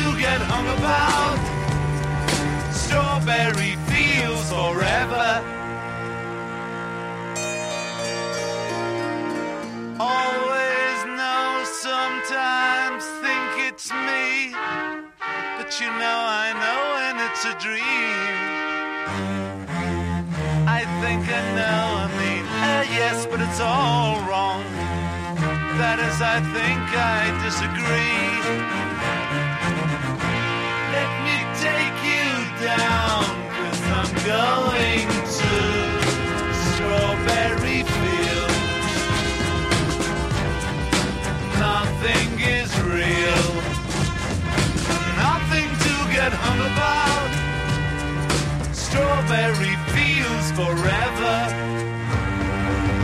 get hung about. Strawberry Fields forever. Always know, sometimes think it's me. But you know I know when it's a dream. I think I know, I mean, uh, yes, but it's all wrong. That is, I think I disagree. Going to Strawberry Fields. Nothing is real nothing to get hung about. Strawberry fields forever.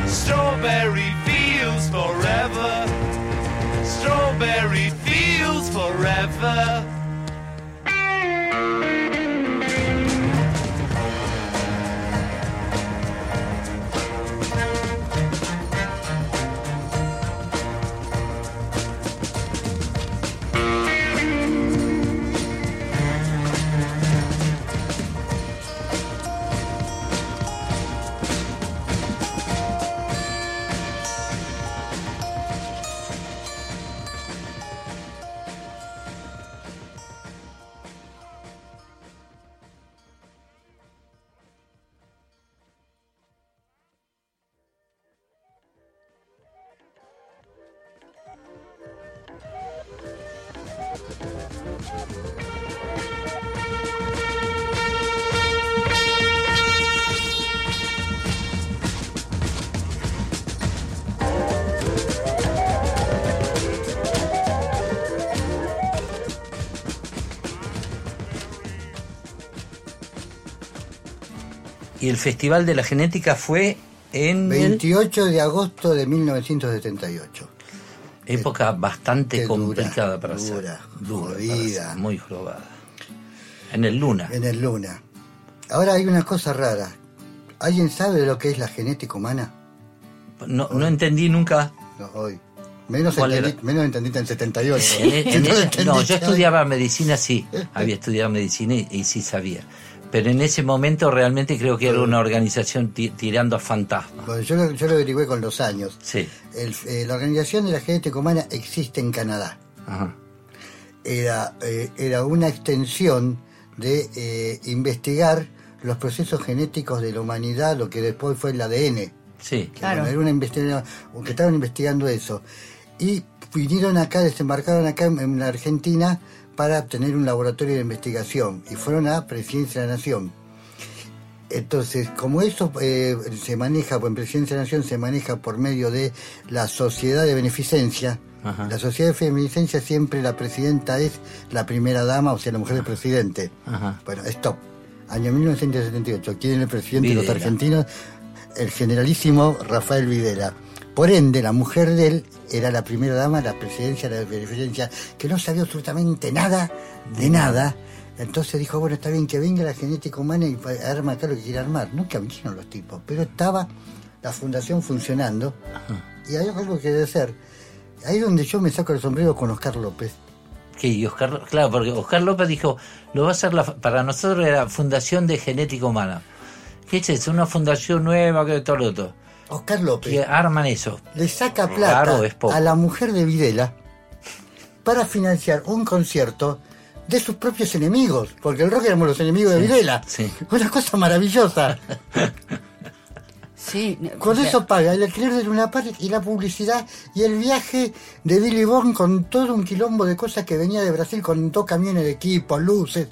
Strawberry fields forever. Strawberry fields forever. El Festival de la Genética fue en el- 28 de agosto de 1978. época bastante qué dura, complicada para dura, hacer. Dura, para hacer, muy jorobada. En el Luna. En el Luna. Ahora hay una cosa rara. ¿Alguien sabe lo que es la genética humana? No, no entendí nunca. No, hoy. Menos, ¿Cuál entendí, menos en 78. En- en- [LAUGHS] No yo estudiaba medicina, sí. Había estudiado medicina y, y sí sabía. Pero en ese momento realmente creo que era una organización ti- tirando a fantasma. Bueno, yo, lo, yo lo averigüé con los años. Sí. El- eh, la Organización de la Genética Humana existe en Canadá. Ajá. Era, eh, era una extensión de eh, investigar los procesos genéticos de la humanidad, lo que después fue el ADN. Sí. Que, Claro. bueno, era una investigación, que estaban investigando eso. Y vinieron acá, desembarcaron acá en, en la Argentina para tener un laboratorio de investigación y fueron a Presidencia de la Nación. Entonces, como eso eh, se maneja, pues en Presidencia de la Nación se maneja por medio de la Sociedad de Beneficencia, Ajá. La sociedad de feminiscencia siempre la presidenta es la primera dama, o sea, la mujer del presidente. Ajá. Bueno, stop. Año 1978. ¿Quién es el presidente de los argentinos? El generalísimo Rafael Videla. Por ende, la mujer de él era la primera dama de la presidencia de la beneficencia, que no sabía absolutamente nada de nada. Entonces dijo, bueno, está bien que venga la genética humana y arma acá lo que quiera armar. Nunca vinieron los tipos, pero estaba la fundación funcionando y hay algo que debe hacer. Ahí es donde yo me saco el sombrero con Oscar López. Y Oscar, claro, porque Oscar López dijo, lo va a hacer la, para nosotros era Fundación de Genética Humana. ¿Qué es eso? Una fundación nueva que todo lo otro. Oscar López. Que arman eso. le saca plata a la mujer de Videla para financiar un concierto de sus propios enemigos, porque el rock éramos los enemigos de Videla. sí. Una cosa maravillosa. Sí, Con o sea, eso paga el alquiler de Luna Park y la publicidad y el viaje de Billy Bond con todo un quilombo de cosas que venía de Brasil con dos camiones de equipo, luces,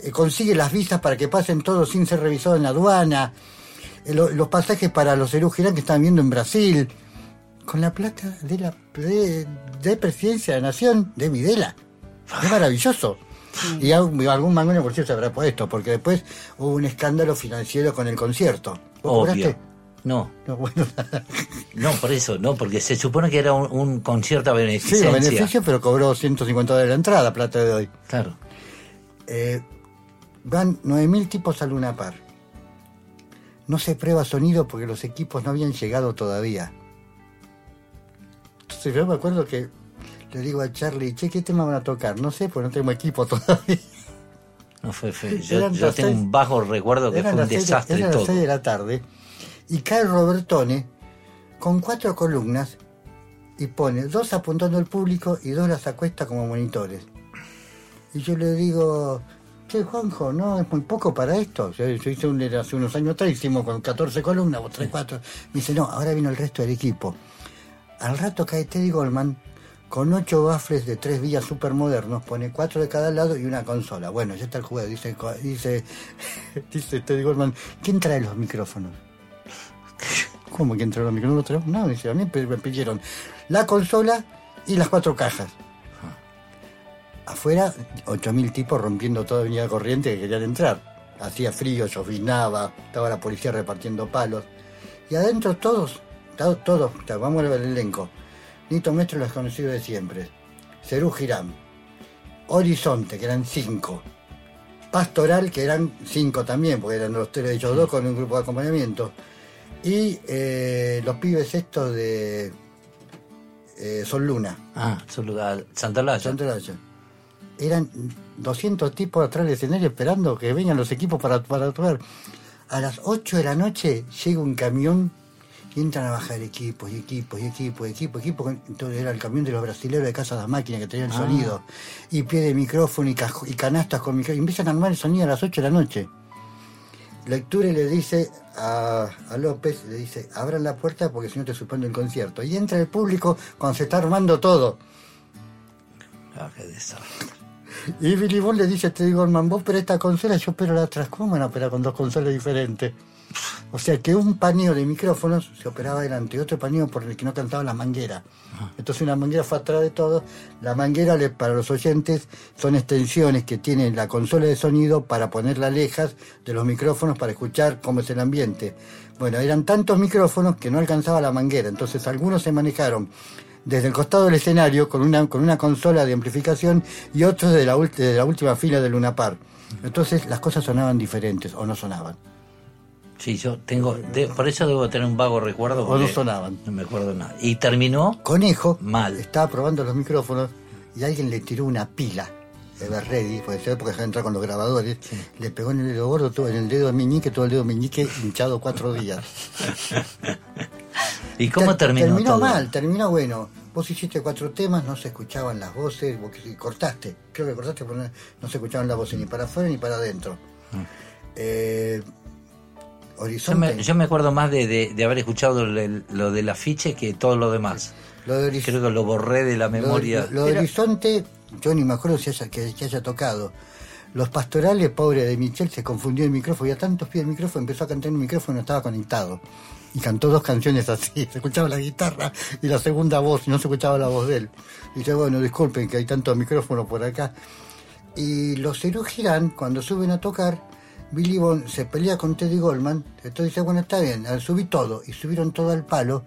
eh, consigue las visas para que pasen todos sin ser revisados en la aduana, los pasajes para los Girán que están viendo en Brasil, con la plata de la de, de presidencia de la nación de Videla. Es maravilloso. Y algún, mangone por cierto se habrá puesto, porque después hubo un escándalo financiero con el concierto. ¿Vos Obvio. No, No, bueno, [LAUGHS] no, por eso, no, porque se supone que era un, un concierto a sí, beneficencia. a beneficio, pero cobró 150 dólares la entrada, plata de hoy. Claro. Eh, van 9.000 tipos a Luna Par. No se prueba sonido porque los equipos no habían llegado todavía. Entonces yo me acuerdo que le digo a Charlie, che, ¿qué tema van a tocar? No sé, porque no tengo equipo [LAUGHS] todavía. No fue feo. Yo, las tengo seis- un bajo recuerdo que fue un las seis desastre eran las todo. 6 de la tarde y cae Robertone con cuatro columnas y pone dos apuntando al público y dos las acuesta como monitores. Y yo le digo, Juanjo, no es muy poco para esto. Yo, yo hice un, hace unos años atrás, hicimos con 14 columnas, o 3, 4. Me dice, no, ahora vino el resto del equipo. Al rato cae Teddy Goldman con ocho baffles de tres vías supermodernos, pone cuatro de cada lado y una consola. Bueno, ya está el juego, dice, dice, [LAUGHS] dice Teddy Goldman, ¿quién trae los micrófonos? ¿Cómo quién trae los micrófonos? ¿No dice, a mí me pidieron la consola y las cuatro cajas. Afuera, 8.000 tipos rompiendo toda avenida corriente que querían entrar. Hacía frío, llovinaba, estaba la policía repartiendo palos. Y adentro todos, to- todos, vamos a ver el elenco. Nito Mestre, los conocidos de siempre. Cerú Girán. Horizonte, que eran cinco. Pastoral, que eran cinco también, porque eran los tres, ellos dos con un grupo de acompañamiento. Y eh, los pibes estos de eh, Sol Luna. Ah, solo a Santa Olalla. Santa Olalla. Eran 200 tipos atrás del escenario esperando que vengan los equipos para, para tocar. A las 8 de la noche llega un camión y entran a bajar equipos y equipos y equipos y equipos, equipos. Entonces era el camión de los brasileños de Casa de las Máquinas que tenían el Ah. sonido. Y pie de micrófono y canastas con micrófono. Y empiezan a armar el sonido a las 8 de la noche. Lecture le dice a, a López, le dice, abran la puerta porque si no te suspendo el concierto. Y entra el público cuando se está armando todo. Ah, qué desastre. Y Billy Bond le dice a Teddy Goldman, vos pero esta consola, yo pero la atrás. ¿Cómo van a operar con dos consolas diferentes? O sea que un paneo de micrófonos se operaba adelante y otro paneo por el que no cantaba la manguera. Entonces una manguera fue atrás de todo. La manguera, para los oyentes, son extensiones que tiene la consola de sonido para ponerla lejas de los micrófonos para escuchar cómo es el ambiente. Bueno, eran tantos micrófonos que no alcanzaba la manguera. Entonces algunos se manejaron desde el costado del escenario con una, con una consola de amplificación y otros de la, de la última fila del Luna Park. Entonces las cosas sonaban diferentes o no sonaban. Sí, yo tengo, de- por eso debo tener un vago recuerdo. O no sonaban. No me acuerdo nada. Y terminó Conejo mal. estaba probando los micrófonos y alguien le tiró una pila de Ready, puede ser porque dejaba entrar con los grabadores, le pegó en el dedo gordo, todo, en el dedo meñique, todo el dedo meñique hinchado cuatro días. [LAUGHS] ¿Y cómo Ter- terminó? Terminó todo? mal, terminó bueno. Vos hiciste cuatro temas, no se escuchaban las voces, vos cortaste, creo que cortaste porque no, se escuchaban las voces ni para afuera ni para adentro. Eh, Yo Horizonte, me, yo me acuerdo más de, de- de haber escuchado lo, lo del afiche que todo lo demás. lo de Creo que lo borré de la lo de- memoria. Lo, de Horizonte, yo ni me acuerdo si haya, tocado. Los pastorales, pobre de Michel, se confundió el micrófono. Había tantos pies el micrófono, empezó a cantar en el micrófono, no estaba conectado. Y cantó dos canciones así. [LAUGHS] Se escuchaba la guitarra y la segunda voz, y no se escuchaba la voz de él. Y dice, bueno, disculpen que hay tantos micrófonos por acá. Y los Cerú Girán, cuando suben a tocar, Billy Bond se pelea con Teddy Goldman. Entonces dice, bueno, está bien, ah, subí todo. Y subieron todo al palo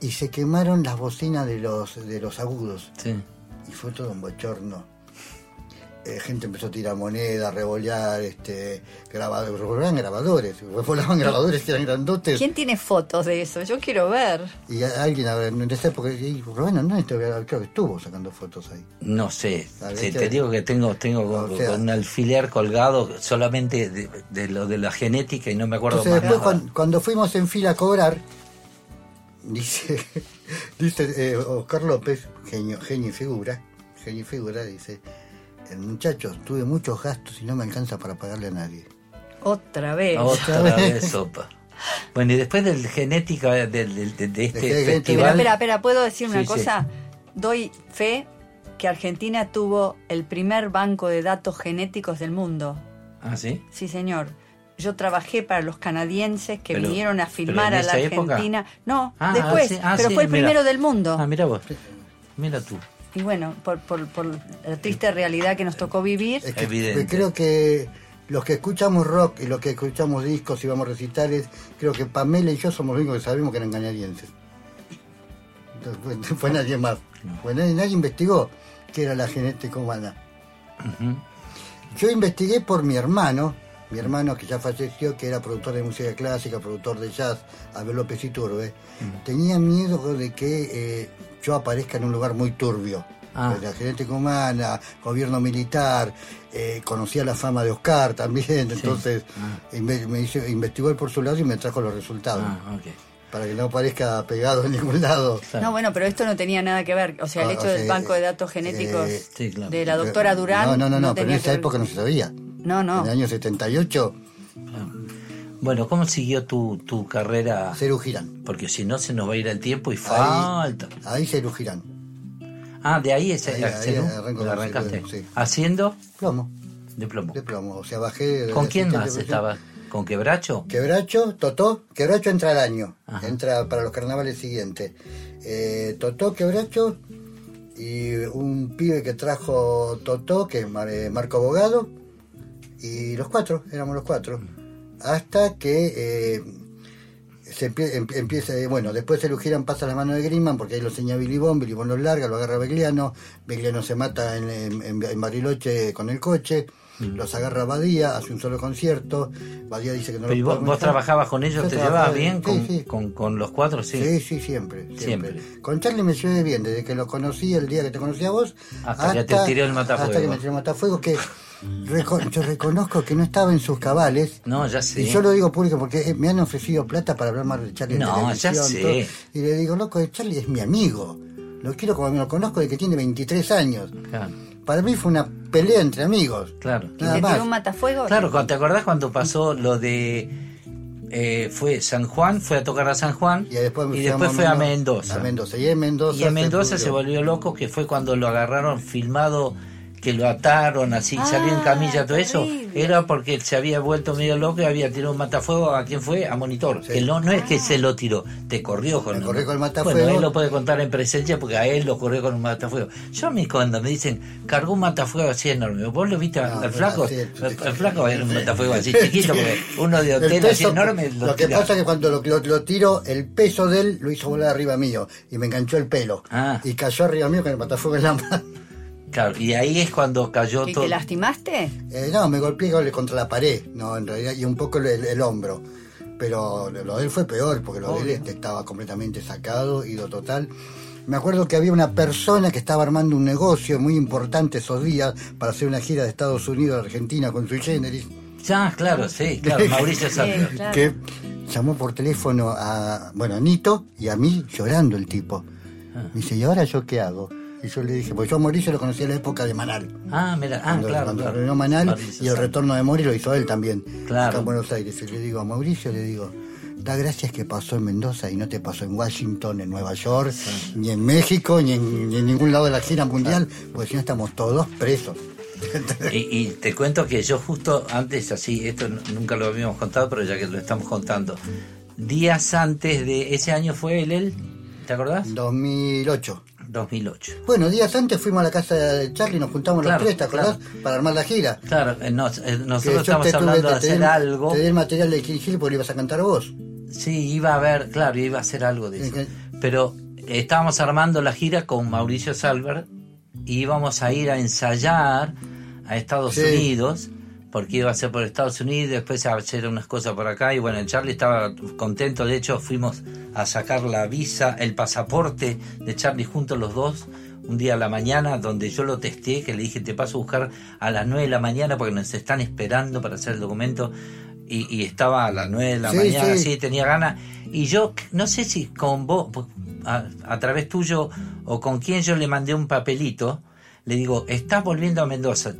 y se quemaron las bocinas de los, de los agudos. Sí. Y fue todo un bochorno. Eh, gente empezó a tirar monedas, revolear, este, grabadores, volaban grabadores, volaban grabadores que eran grandotes. ¿Quién tiene fotos de eso? Yo quiero ver. Y a- alguien, a ver, en esa época, y Rubén no creo que estuvo sacando fotos ahí. No sé, Sí, ¿qué? te digo que tengo tengo con, O sea- con un alfiler colgado solamente de, de lo de la genética y no me acuerdo Entonces más después nada. cuando, cuando fuimos en fila a cobrar, dice, dice eh, Oscar López, genio, genio y figura, genio y figura, dice, el muchacho, tuve muchos gastos y no me alcanza para pagarle a nadie. Otra vez. Otra vez sopa. Bueno, y después del genética de, de este. Espera, festival. espera, espera, ¿puedo decir una Sí, sí. cosa? Doy fe que Argentina tuvo el primer banco de datos genéticos del mundo. Ah, sí. Sí, señor. Yo trabajé para los canadienses que Pero- vinieron a filmar a la época. Argentina. No, Ah, después, sí, ah, pero sí, fue el mira. primero del mundo. Ah, mira vos. Mira tú. Y bueno, por, por, por la triste realidad que nos tocó vivir. Es que Evidente. creo que los que escuchamos rock y los que escuchamos discos y vamos a recitales, creo que Pamela y yo somos los únicos que sabemos que eran canadienses. Entonces, fue, [LAUGHS] fue nadie más. Fue nadie, nadie investigó qué era la genética humana. Yo investigué por mi hermano, mi hermano que ya falleció, que era productor de música clásica, productor de jazz, Abel López Iturbe. Tenía miedo de que eh, yo aparezca en un lugar muy turbio. Ah. La genética humana, gobierno militar, eh, conocía la fama de Oscar también, entonces inve- me hizo- investigó él por su lado y me trajo los resultados. Ah, ok. Para que no aparezca pegado en ningún lado. No, bueno, pero esto no tenía nada que ver. O sea, el Ah, hecho o del banco de datos genéticos eh, Sí, claro. de la doctora Durán. No, no, no, no, pero en esa época no se sabía. No, no. En el año 78, Bueno, ¿cómo siguió tu, tu carrera? Cerú Girán. Porque si no se nos va a ir el tiempo y falta. Ahí Cerú Girán. Ah, de ahí es Ahí- ahí Cerú, arrancaste. Cerú, sí. Haciendo Plomo, de plomo. de plomo. O sea, bajé. ¿Con quién más de estaba? ¿Con Quebracho? Quebracho, Totó, Quebracho entra al año, Ajá. entra para los carnavales siguientes. Eh, Totó, Quebracho y un pibe que trajo Totó, que es eh, Marco Abogado, y los cuatro, éramos los cuatro. Hasta que eh, se em- empieza, eh, bueno, después se lo giran, pasa la mano de Griman, porque ahí lo enseña Billy Bond, Billy Bond lo larga, lo agarra Begliano, Begliano se mata en- en- en Bariloche con el coche, los agarra Badía, hace un solo concierto, Badía dice que no Pero ¿y lo vos, vos trabajabas con ellos? Yo ¿Te llevabas bien con, sí. Con, con los cuatro? Sí. Sí, sí, siempre, siempre. Siempre. Con Charlie me llevé bien, desde que lo conocí el día que te conocí a vos. Hasta que te tiró el matafuego. Hasta que me tiró el matafuego, que reco- yo reconozco que no estaba en sus cabales. No, ya sé. Y yo lo digo público porque eh, me han ofrecido plata para hablar más de Charlie en No, ya sé. todo. Y le digo, loco, Charlie es mi amigo. Lo quiero como me lo conozco de que tiene 23 años. Claro, Para mí fue una pelea entre amigos. claro. ¿Y Nada te más. tiró un matafuego? Claro, cuando- ¿te acordás cuando pasó lo de... eh, fue San Juan, fue a tocar a San Juan Y después, y después fue a Mendoza. A Mendoza. Y en Mendoza, Y en Mendoza se volvió loco, que fue cuando lo agarraron filmado, que lo ataron así, Ah, salió en camilla, todo eso. Era porque él se había vuelto medio loco y había tirado un matafuego a quién fue, a Monitor. Sí. Que no, no es que se lo tiró, te corrió con Me el corrió con el matafuego. Bueno, él lo puede contar en presencia porque a él lo corrió con un matafuego. Yo a mí cuando me dicen, cargó un matafuego así enorme, ¿vos lo viste al No, al flaco? así, el, sí, el sí. flaco era un matafuego así [LAUGHS] chiquito, porque uno de El hotel así enorme Lo, que tira. pasa es que cuando lo, lo, lo tiro, el peso de él lo hizo volar arriba mío y me enganchó el pelo. Ah. Y cayó arriba mío con el matafuego en la mano. Claro, y ahí es cuando cayó ¿Y todo. te lastimaste? Eh, no, me golpeé con- contra la pared, no, en realidad, y un poco el, el hombro. Pero lo de él fue peor, porque lo de él este, estaba completamente sacado, ido total. Me acuerdo que había una persona que estaba armando un negocio muy importante esos días para hacer una gira de Estados Unidos a Argentina con su generis. Ya, claro, sí, claro, [LAUGHS] Mauricio Santos. Sí, claro. que llamó por teléfono a, bueno, a Nito y a mí llorando el tipo. Ah. Me dice, ¿y ahora yo qué hago? Y yo le dije, pues yo a Mauricio lo conocí en la época de Manal. Ah, mira, ah, cuando claro, cuando claro. terminó Manal Mauricio y el retorno de Mori lo hizo él también. Claro. Acá en Buenos Aires. Y le digo a Mauricio, le digo, da gracias que pasó en Mendoza y no te pasó en Washington, en Nueva York, ni en México, ni en, ni en ningún lado de la gira mundial, porque si no estamos todos presos. [LAUGHS] Y, y te cuento que yo justo antes, así, esto nunca lo habíamos contado, pero ya que lo estamos contando, días antes de ese año fue el, el ¿te acordás? 2008. 2008. Bueno, días antes fuimos a la casa de Charlie, nos juntamos Claro, los tres, ¿te acordás? Para armar la gira. Claro, eh, nos- eh, nosotros estamos hablando de hacer algo. Te di el material de Kill Hill porque ibas a cantar vos. Sí, iba a haber, claro, iba a hacer algo de eso. Pero eh, estábamos armando la gira con Mauricio Salver y íbamos a ir a ensayar a Estados Sí. Unidos, porque iba a ser por Estados Unidos, después a hacer unas cosas por acá. Y bueno, Charlie estaba contento, de hecho, fuimos a sacar la visa, el pasaporte de Charlie juntos los dos. Un día a la mañana, donde yo lo testé, que le dije, te paso a buscar a las 9 de la mañana porque nos están esperando para hacer el documento. Y, y estaba a las 9 de la Sí, mañana, sí. sí, tenía ganas. Y yo, no sé si con vos, a, a través tuyo o con quién yo le mandé un papelito, le digo, estás volviendo a Mendoza.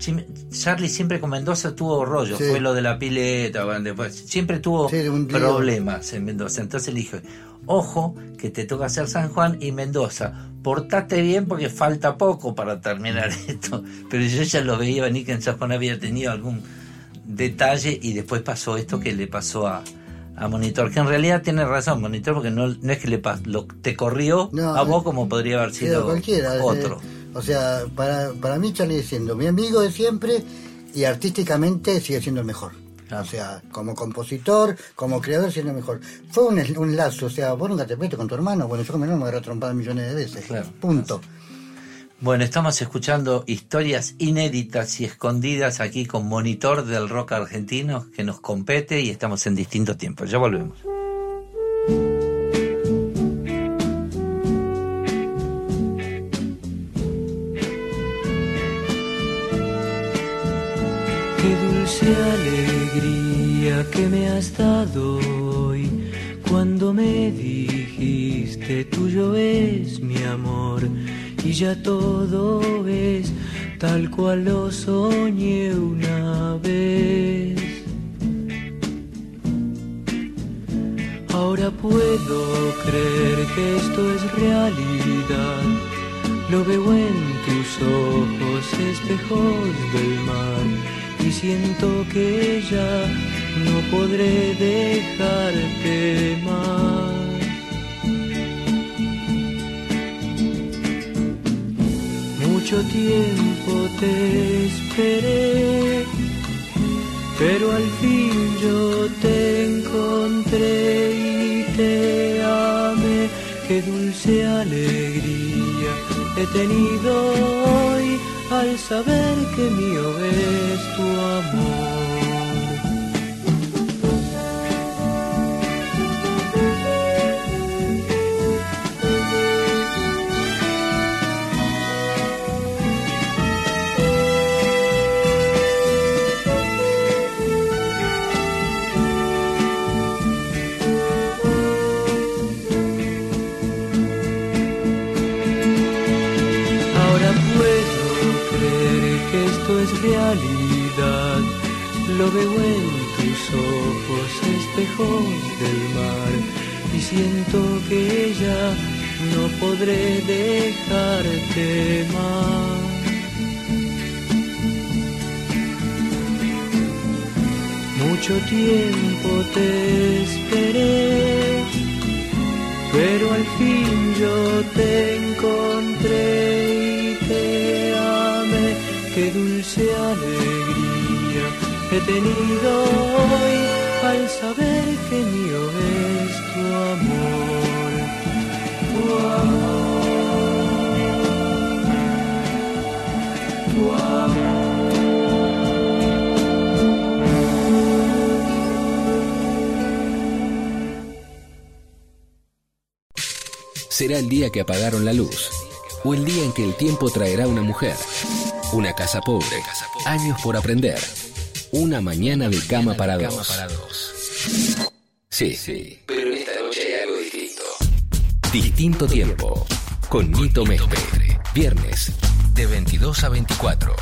Charlie siempre con Mendoza tuvo rollo, Sí. fue lo de la pileta, después, siempre tuvo Sí, problemas en Mendoza. Entonces le dije, ojo, que te toca hacer San Juan y Mendoza. Portate bien porque falta poco para terminar [LAUGHS] esto. Pero yo ya lo veía venir que en San Juan había tenido algún detalle y después pasó esto que le pasó a, a Monitor, que en realidad tiene razón Monitor porque no, no es que le pas- lo, te corrió No, a vos eh, como podría haber sido cualquiera. eh, otro. O sea, para, para mí Charlie siendo mi amigo de siempre y artísticamente sigue siendo el mejor. O sea, como compositor, como creador, siendo el mejor. Fue un, un lazo, o sea, vos nunca te peleaste con tu hermano, bueno, yo con mi hermano me agarré trompada millones de veces. Punto. Bueno, estamos escuchando historias inéditas y escondidas aquí con Monitor del rock argentino que nos compete y estamos en distintos tiempos. Ya volvemos. Dulce alegría que me has dado hoy cuando me dijiste tuyo es mi amor y ya todo es tal cual lo soñé una vez. Ahora puedo creer que esto es realidad. Lo veo en tus ojos, espejos del mar, y siento que ya no podré dejarte más. Mucho tiempo te esperé, pero al fin yo te encontré y te amé. Qué dulce alegría he tenido hoy al saber que mío es tu amor. Lo veo en tus ojos, espejos del mar, y siento que ya no podré dejarte más. Mucho tiempo te esperé, pero al fin yo te encontré y te amé. Qué dulce alegría tenido hoy al saber que mío es tu amor. Será el día que apagaron la luz, o el día en que el tiempo traerá una mujer, una casa pobre, años por aprender, una mañana de cama para dos. Sí, sí, pero esta noche hay algo distinto. Distinto tiempo, con Nito Mestre, viernes, de 22 a 24.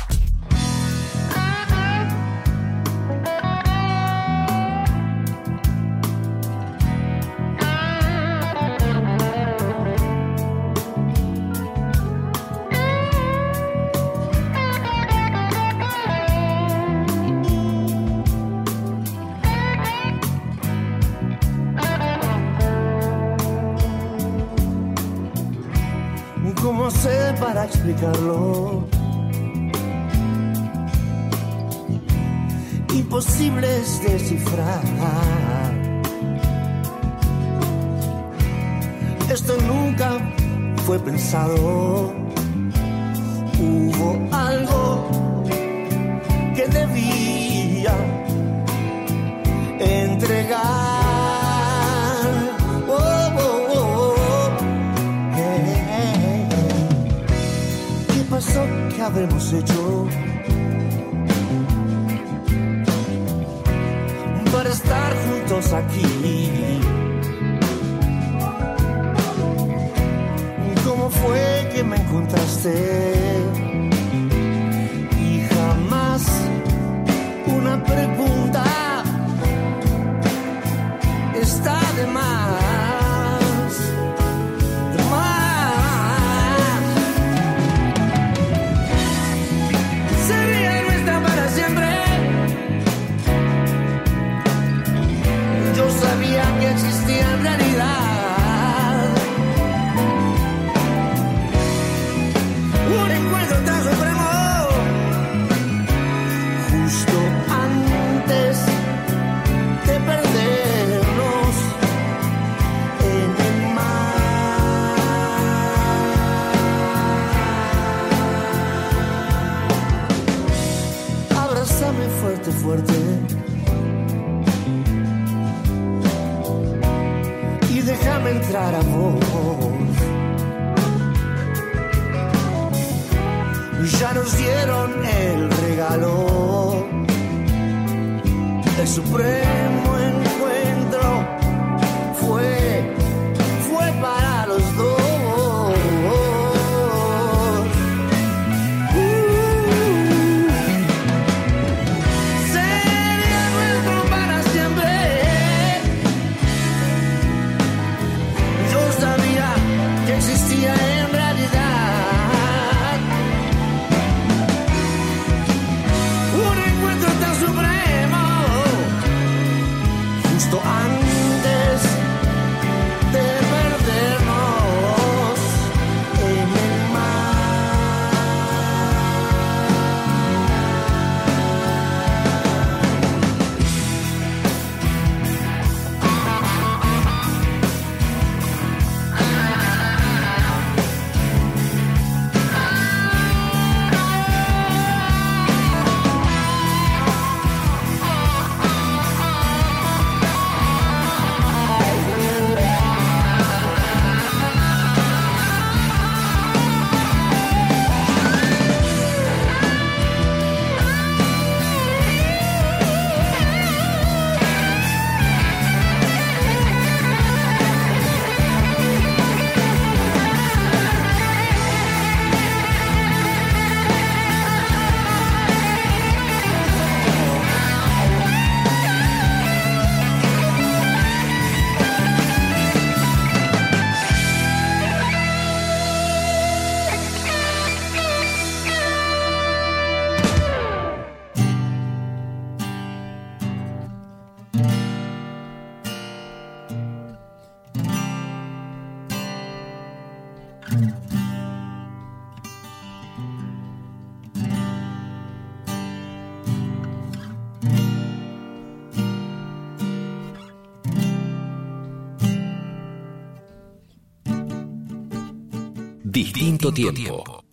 Tiempo.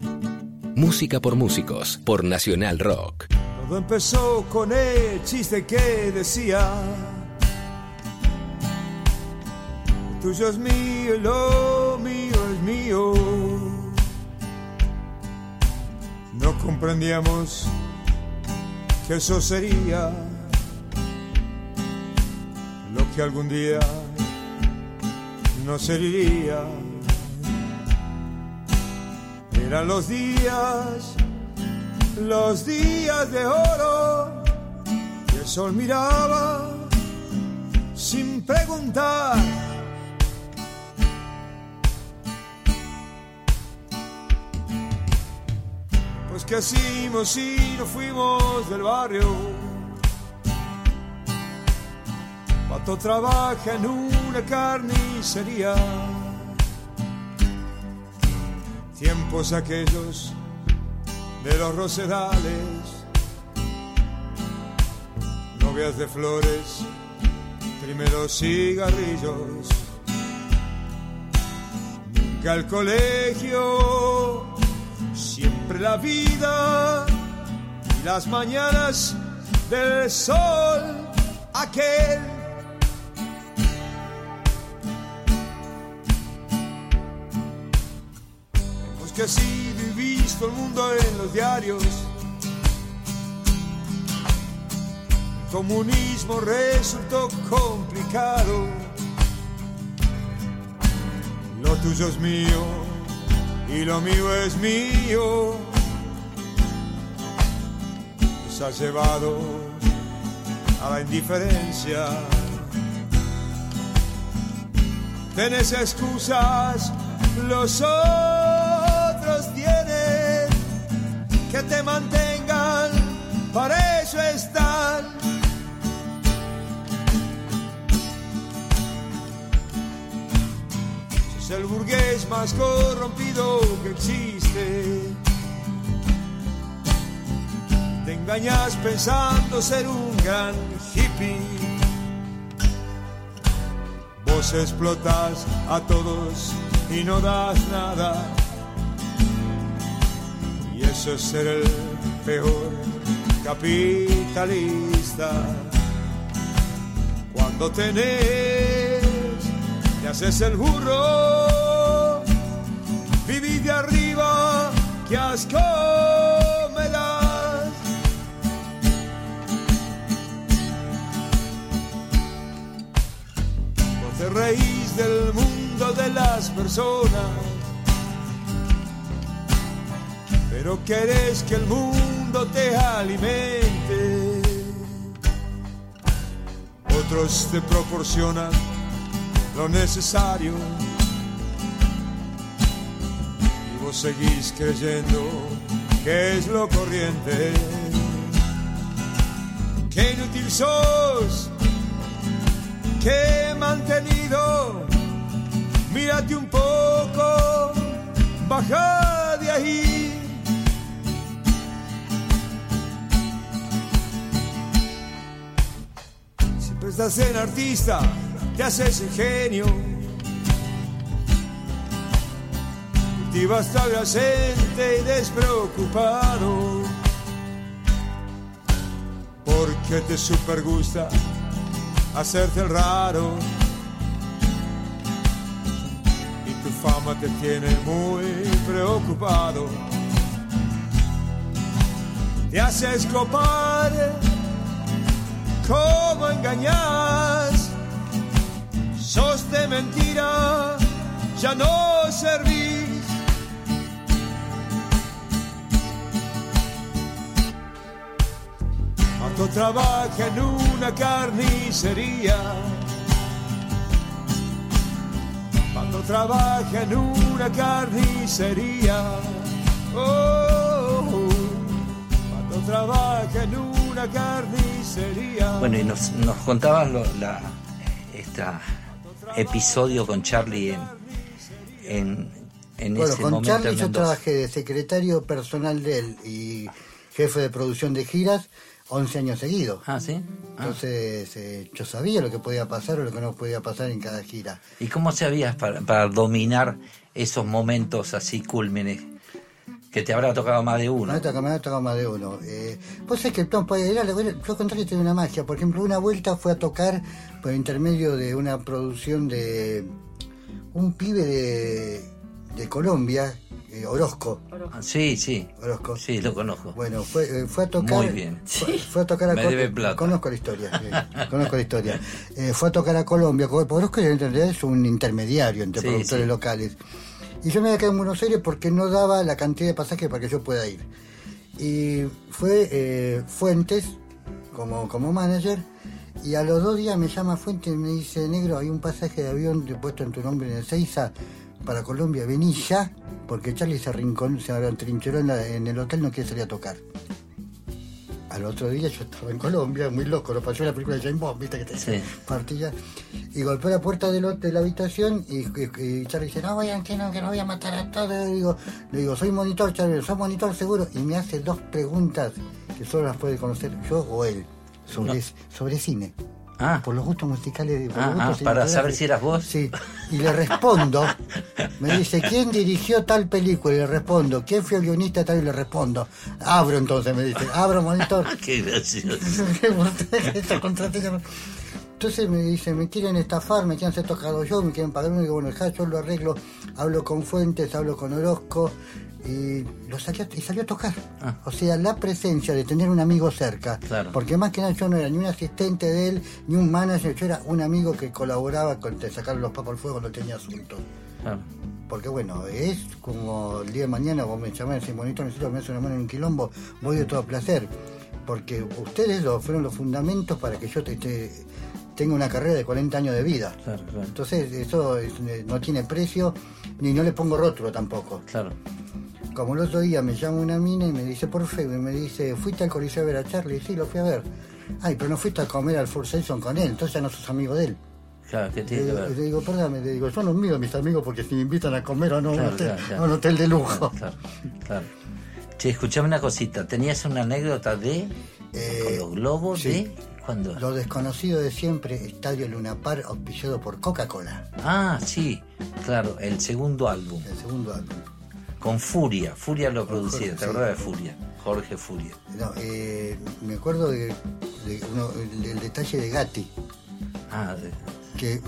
Música por músicos, por Nacional Rock. Todo empezó con el chiste que decía: "Lo Tuyo es mío, lo mío es mío. No comprendíamos que eso sería lo que algún día nos heriría. Eran los días los días de oro y el sol miraba sin preguntar. Pues qué hicimos si nos fuimos del barrio. Pato trabaja en una carnicería. Tiempos aquellos de los rosedales, novias de flores, primeros cigarrillos, nunca al colegio, siempre la vida y las mañanas del sol aquel. Hemos casi visto el mundo en los diarios. El comunismo resultó complicado. Lo tuyo es mío y lo mío es mío. Nos ha llevado a la indiferencia. Tenés excusas, los otros te mantengan, para eso están. Es el burgués más corrompido que existe. Te engañas pensando ser un gran hippie. Vos explotas a todos y no das nada. Es ser el peor capitalista. Cuando tenés, te haces el burro. Viví de arriba, que asco me das. No te del mundo de las personas, pero querés que el mundo te alimente. Otros te proporcionan lo necesario y vos seguís creyendo que es lo corriente. Qué inútil sos, qué mantenido. Mírate un poco, baja de ahí. Estás en artista, te haces el genio. Cultivas tu adyacente y despreocupado. Porque te super gusta hacerte el raro. Y tu fama te tiene muy preocupado. Te haces copar. ¿Cómo engañas? sos de mentira, ya no servís. Cuando trabaja en una carnicería, cuando trabaja en una carnicería, oh, cuando trabaja en una carnicería. Bueno, y nos, nos contabas lo- la, esta episodio con Charlie en, en, en Bueno, ese con momento Charlie en yo trabajé de secretario personal de él y jefe de producción de giras 11 años seguidos. Ah, sí. Entonces eh, yo sabía lo que podía pasar o lo que no podía pasar en cada gira. ¿Y cómo se habías para, para dominar esos momentos así cúlmenes? Que te habrá tocado más de uno. Me ha tocado, me ha tocado más de uno. Eh, vos sabés que no, pues, era, era- yo conté que tiene una magia. Por ejemplo, una vuelta fue a tocar por intermedio de una producción de un pibe de, de Colombia, eh, Orozco. Ah, Sí, sí. Orozco. Sí, lo conozco. Bueno, fue, eh, fue a tocar. Muy bien. Fue, fue a tocar a Me Col- debe plata. Conozco la historia. sí, conozco la historia. Eh, fue a tocar a Colombia. porque Orozco en realidad es un intermediario entre Sí, productores sí. locales. Y yo me había quedado en Buenos Aires porque no daba la cantidad de pasajes para que yo pueda ir. Y fue eh, Fuentes como, como manager. Y a los dos días me llama Fuentes y me dice, negro, hay un pasaje de avión puesto en tu nombre en el Seiza para Colombia, vení ya, porque Charlie se, rincón, se atrincheró en, en el hotel, no quiere salir a tocar. Al otro día yo estaba en Colombia, muy loco, lo pasó en la película de James Bond, viste que te Sí. partilla. Y golpeó la puerta del de la habitación y, y, y Charlie dice, no vayan, que no, que no voy a matar a todos. Le digo, le digo, soy monitor, Charlie, soy monitor seguro. Y me hace dos preguntas que solo las puede conocer yo o él, sobre, sobre cine. Ah. Por los gustos musicales. Por Ah, los ah, gustos para saber si eras vos. Sí. Y le respondo, me dice, ¿quién dirigió tal película? Y le respondo, ¿quién fue el guionista tal? Y le respondo, abro entonces, me dice, abro monitor. [LAUGHS] Qué gracioso. [LAUGHS] Entonces me dice, me quieren estafar, me quieren hacer tocado yo, me quieren pagar uno, y digo, bueno, dejá, yo lo arreglo, hablo con Fuentes, hablo con Orozco, y lo a- y salió a tocar. Ah. O sea, la presencia de tener un amigo cerca. Claro. Porque más que nada yo no era ni un asistente de él, ni un manager, yo era un amigo que colaboraba con te sacar los papas al fuego cuando tenía asuntos. Claro. Porque bueno, es como el día de mañana vos me llamás y decís, bonito, necesito que me una mano en un quilombo, voy de todo placer. Porque ustedes lo, fueron los fundamentos para que yo te, te- tenga una carrera de 40 años de vida. Claro, claro. Entonces eso es- no tiene precio, ni no le pongo rótulo tampoco. Claro. Como el otro día me llama una mina y me dice por Facebook, y me dice, ¿fuiste al Coliseo a ver a Charlie? Sí, lo fui a ver. Ay, pero no fuiste a comer al Four Seasons con él, entonces ya no sos amigo de él. Claro, ¿qué Le, tiene que digo- ver? le digo, perdóname, le digo, yo no mido a mis amigos porque si me invitan a comer o no, un hotel, claro, claro. a un hotel de lujo. Claro, claro. Che, escuchame una cosita. ¿Tenías una anécdota de con los globos Eh, sí. de cuándo? Lo desconocido de siempre, Estadio Luna Par, auspiciado por Coca-Cola, Ah, sí, claro, el segundo álbum. el segundo álbum. Con Furia. Furia lo producía, ¿te sí. acordás de Furia? Jorge Furia. No, eh, me acuerdo de, de uno- el, el detalle de Gatti, Ah, de- que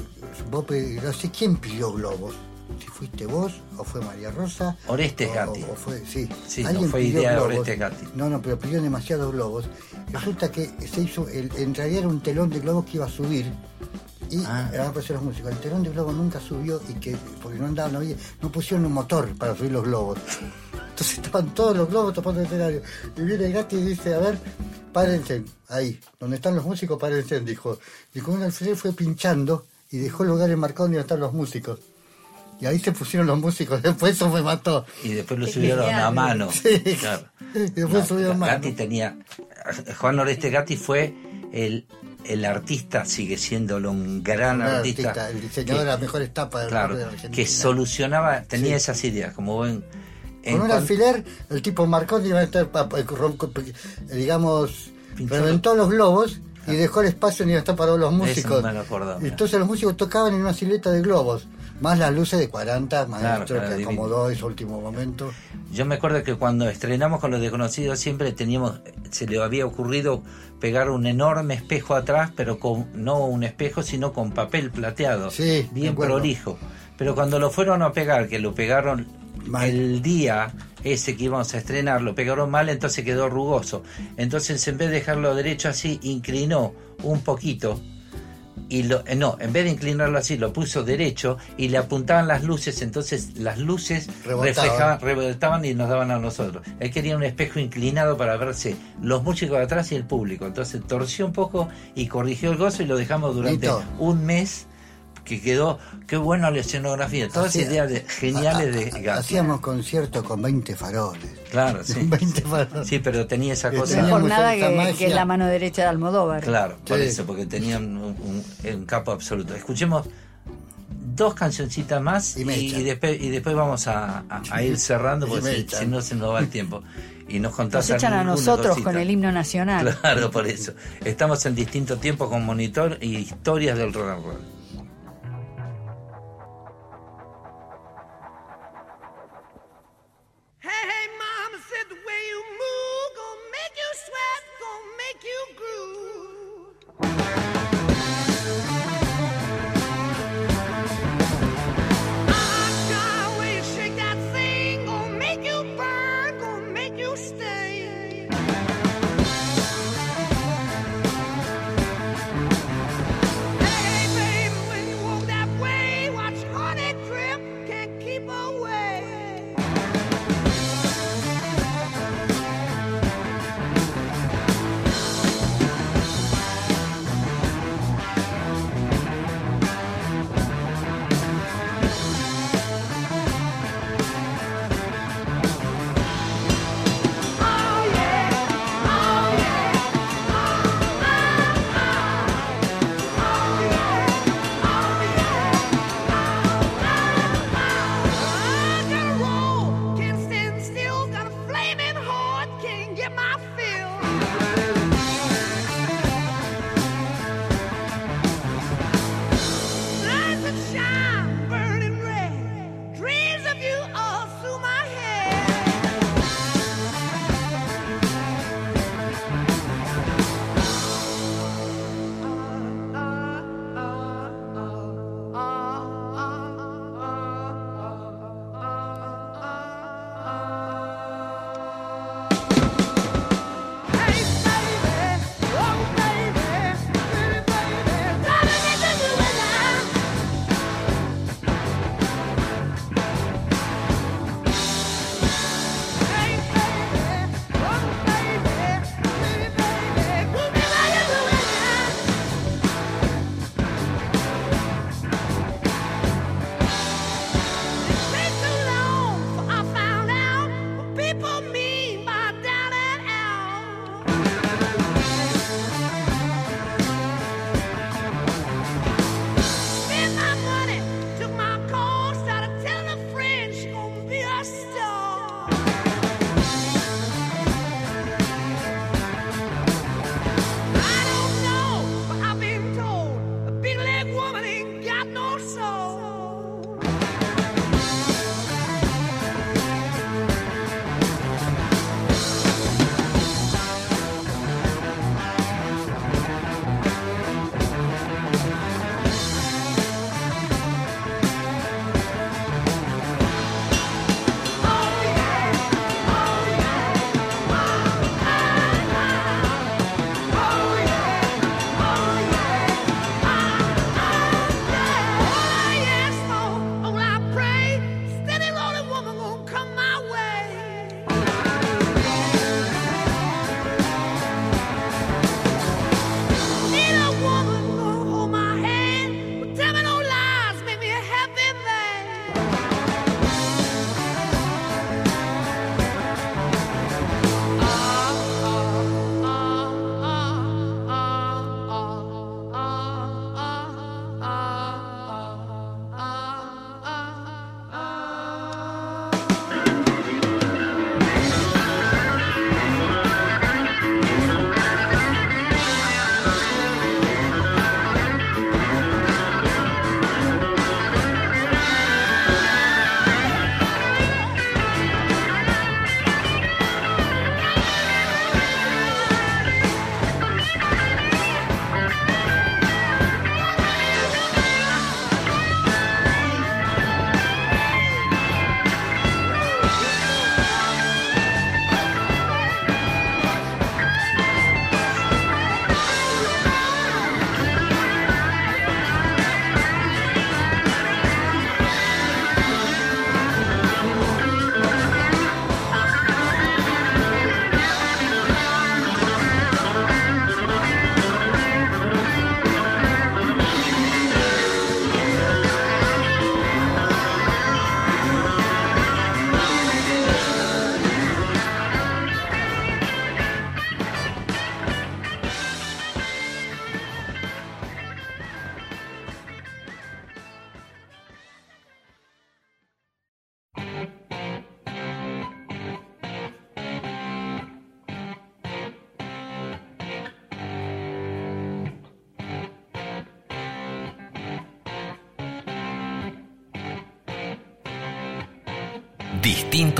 vos no sé quién pidió globos. Si fuiste vos o fue María Rosa. Orestes o- Gatti. O, fue, sí. Sí, no Alguien fue pidió idea de. Orestes Gatti. No, no, pero pidió demasiados globos. Resulta que se hizo, el, en realidad era un telón de globos que iba a subir. Y Ah. van a aparecer los músicos. El telón de globos nunca subió y que, porque no andaba, no había, no pusieron un motor para subir los globos. Entonces estaban todos los globos tapando el escenario. Y viene Gatti y dice, a ver, párense, ahí, donde están los músicos, párense, dijo. Y con un alfiler fue pinchando y dejó el lugar enmarcado donde iban a estar los músicos. Y ahí se pusieron los músicos, [LAUGHS] después eso me mató. Y después lo subieron genial. a mano. Sí. Claro. [LAUGHS] Y después subieron más. Gatti tenía. Juan Oreste Gatti fue el, el artista, sigue siéndolo un gran Un artista. artista, el diseñador de las mejores tapas del Claro, de la Argentina. que solucionaba, tenía Sí. esas ideas, como ven. en Con un alfiler, el tipo eh, digamos, Pinchó reventó los globos y dejó el espacio donde iba a estar parados los Eso músicos. no me lo acordaba. Entonces los músicos tocaban en una silueta de globos, más las luces de 40, maestro claro, que divino. acomodó ese último momento. Yo me acuerdo que cuando estrenamos con los desconocidos siempre teníamos, se le había ocurrido pegar un enorme espejo atrás, pero con no un espejo, sino con papel plateado, Sí, bien prolijo. Pero cuando lo fueron a pegar, que lo pegaron el día ese que íbamos a estrenar, lo pegaron mal, entonces quedó rugoso. Entonces en vez de dejarlo derecho así, inclinó un poquito y lo, eh, no, en vez de inclinarlo así, lo puso derecho y le apuntaban las luces, entonces las luces Rebotaban. reflejaban, rebotaban y nos daban a nosotros. Él quería un espejo inclinado para verse los músicos de atrás y el público. Entonces torció un poco y corrigió el gozo y lo dejamos durante un mes que quedó, qué bueno la escenografía, todas Hacía- ideas de- geniales de Gatti. Hacíamos conciertos con 20 faroles. Claro, [LAUGHS] sí. 20 faroles. Sí, pero tenía esa Que cosa. No por nada que, que es la mano derecha de Almodóvar. Claro, por Sí. eso, porque tenían un, un- un capo absoluto. Escuchemos dos cancioncitas más y, echan. y después, y después vamos a, a- a ir cerrando Y porque si, si no se nos va el tiempo. Y nos contás Nos echan a nosotros cosita. con el himno nacional. Claro, por eso. Estamos en distintos tiempos con monitor y historias del rock and roll.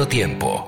Tiempo.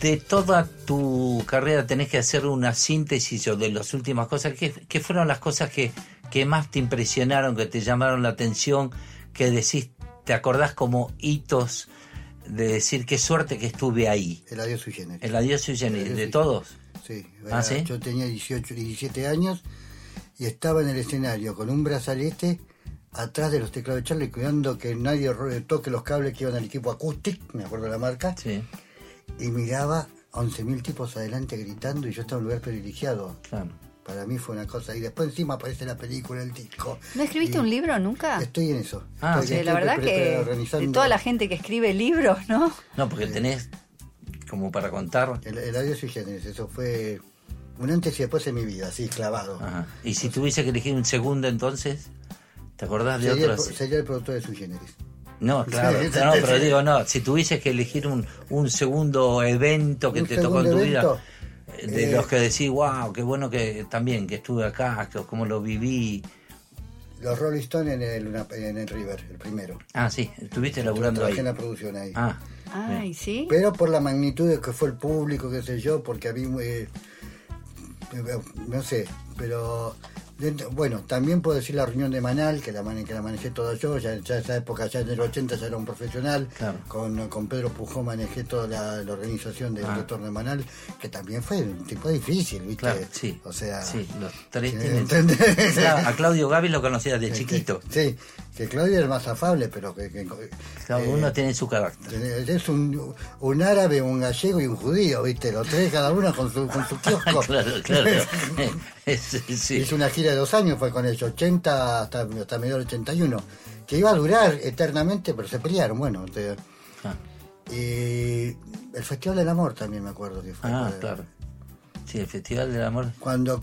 De toda tu carrera tenés que hacer una síntesis o de las últimas cosas, ¿qué, qué fueron las cosas que, que más te impresionaron, que te llamaron la atención, que decís, te acordás como hitos de decir qué suerte que estuve ahí? El adiós sui generis. El adiós sui generis, de todos. Sí, ¿Ah, sí? yo tenía 18, 17 años y estaba en el escenario con un brazalete atrás de los teclados de Charlie cuidando que nadie toque los cables que iban al equipo Acoustic, me acuerdo la marca, Sí, y miraba 11.000 tipos adelante gritando y yo estaba en un lugar privilegiado. claro. Para mí fue una cosa. Y después encima aparece la película, el disco. ¿No escribiste Y un libro nunca? Estoy en eso. Ah, Estoy- Sí, estoy la verdad que de toda la gente que escribe libros, ¿no? No, porque tenés como para contar. El, el adiós generis, eso fue un antes y después en mi vida, así clavado. Ajá. Y si tuviese que elegir un segundo entonces, ¿te acordás de Sería el, otros? pro- sería el productor de sui generis. No, claro, Sí, no, pero digo, no, si tuvieses que elegir un, un segundo evento que Un te tocó en tu vida, eh, de eh, los que decís, wow, qué bueno que también, que estuve acá, que, cómo lo viví. Los Rolling Stones en el, en el River, el primero. Ah, sí, estuviste laburando ahí. En la producción ahí. Ah, Ay, ¿sí? Pero por la magnitud de que fue el público, qué sé yo, porque a mí, eh, no sé, pero dentro- bueno, también puedo decir la reunión de Manal, que la, mane- que la manejé toda yo, ya, ya en esa época, ya en el 80 ya era un profesional, Claro. con, con Pedro Pujó manejé toda la, la organización del Ah. retorno de Manal, que también fue un tipo difícil, ¿viste? claro, sí. O sea, sí, los tres a Claudio Gaby lo conocías de que- chiquito. Sí, que Claudio el más afable, pero que... que- Cada eh, uno tiene su carácter. es un, un árabe, un gallego y un judío, ¿viste? Los tres, cada uno con su, con su [LAUGHS] kiosco. claro, claro. [LAUGHS] Es- sí. Una gira de dos años, fue con ellos, 80 hasta, hasta medio del 81, que iba a durar eternamente, pero se pelearon, bueno. te- Ah. y el Festival del Amor también me acuerdo que fue. Ah, claro. Sí, el Festival del Amor. Cuando,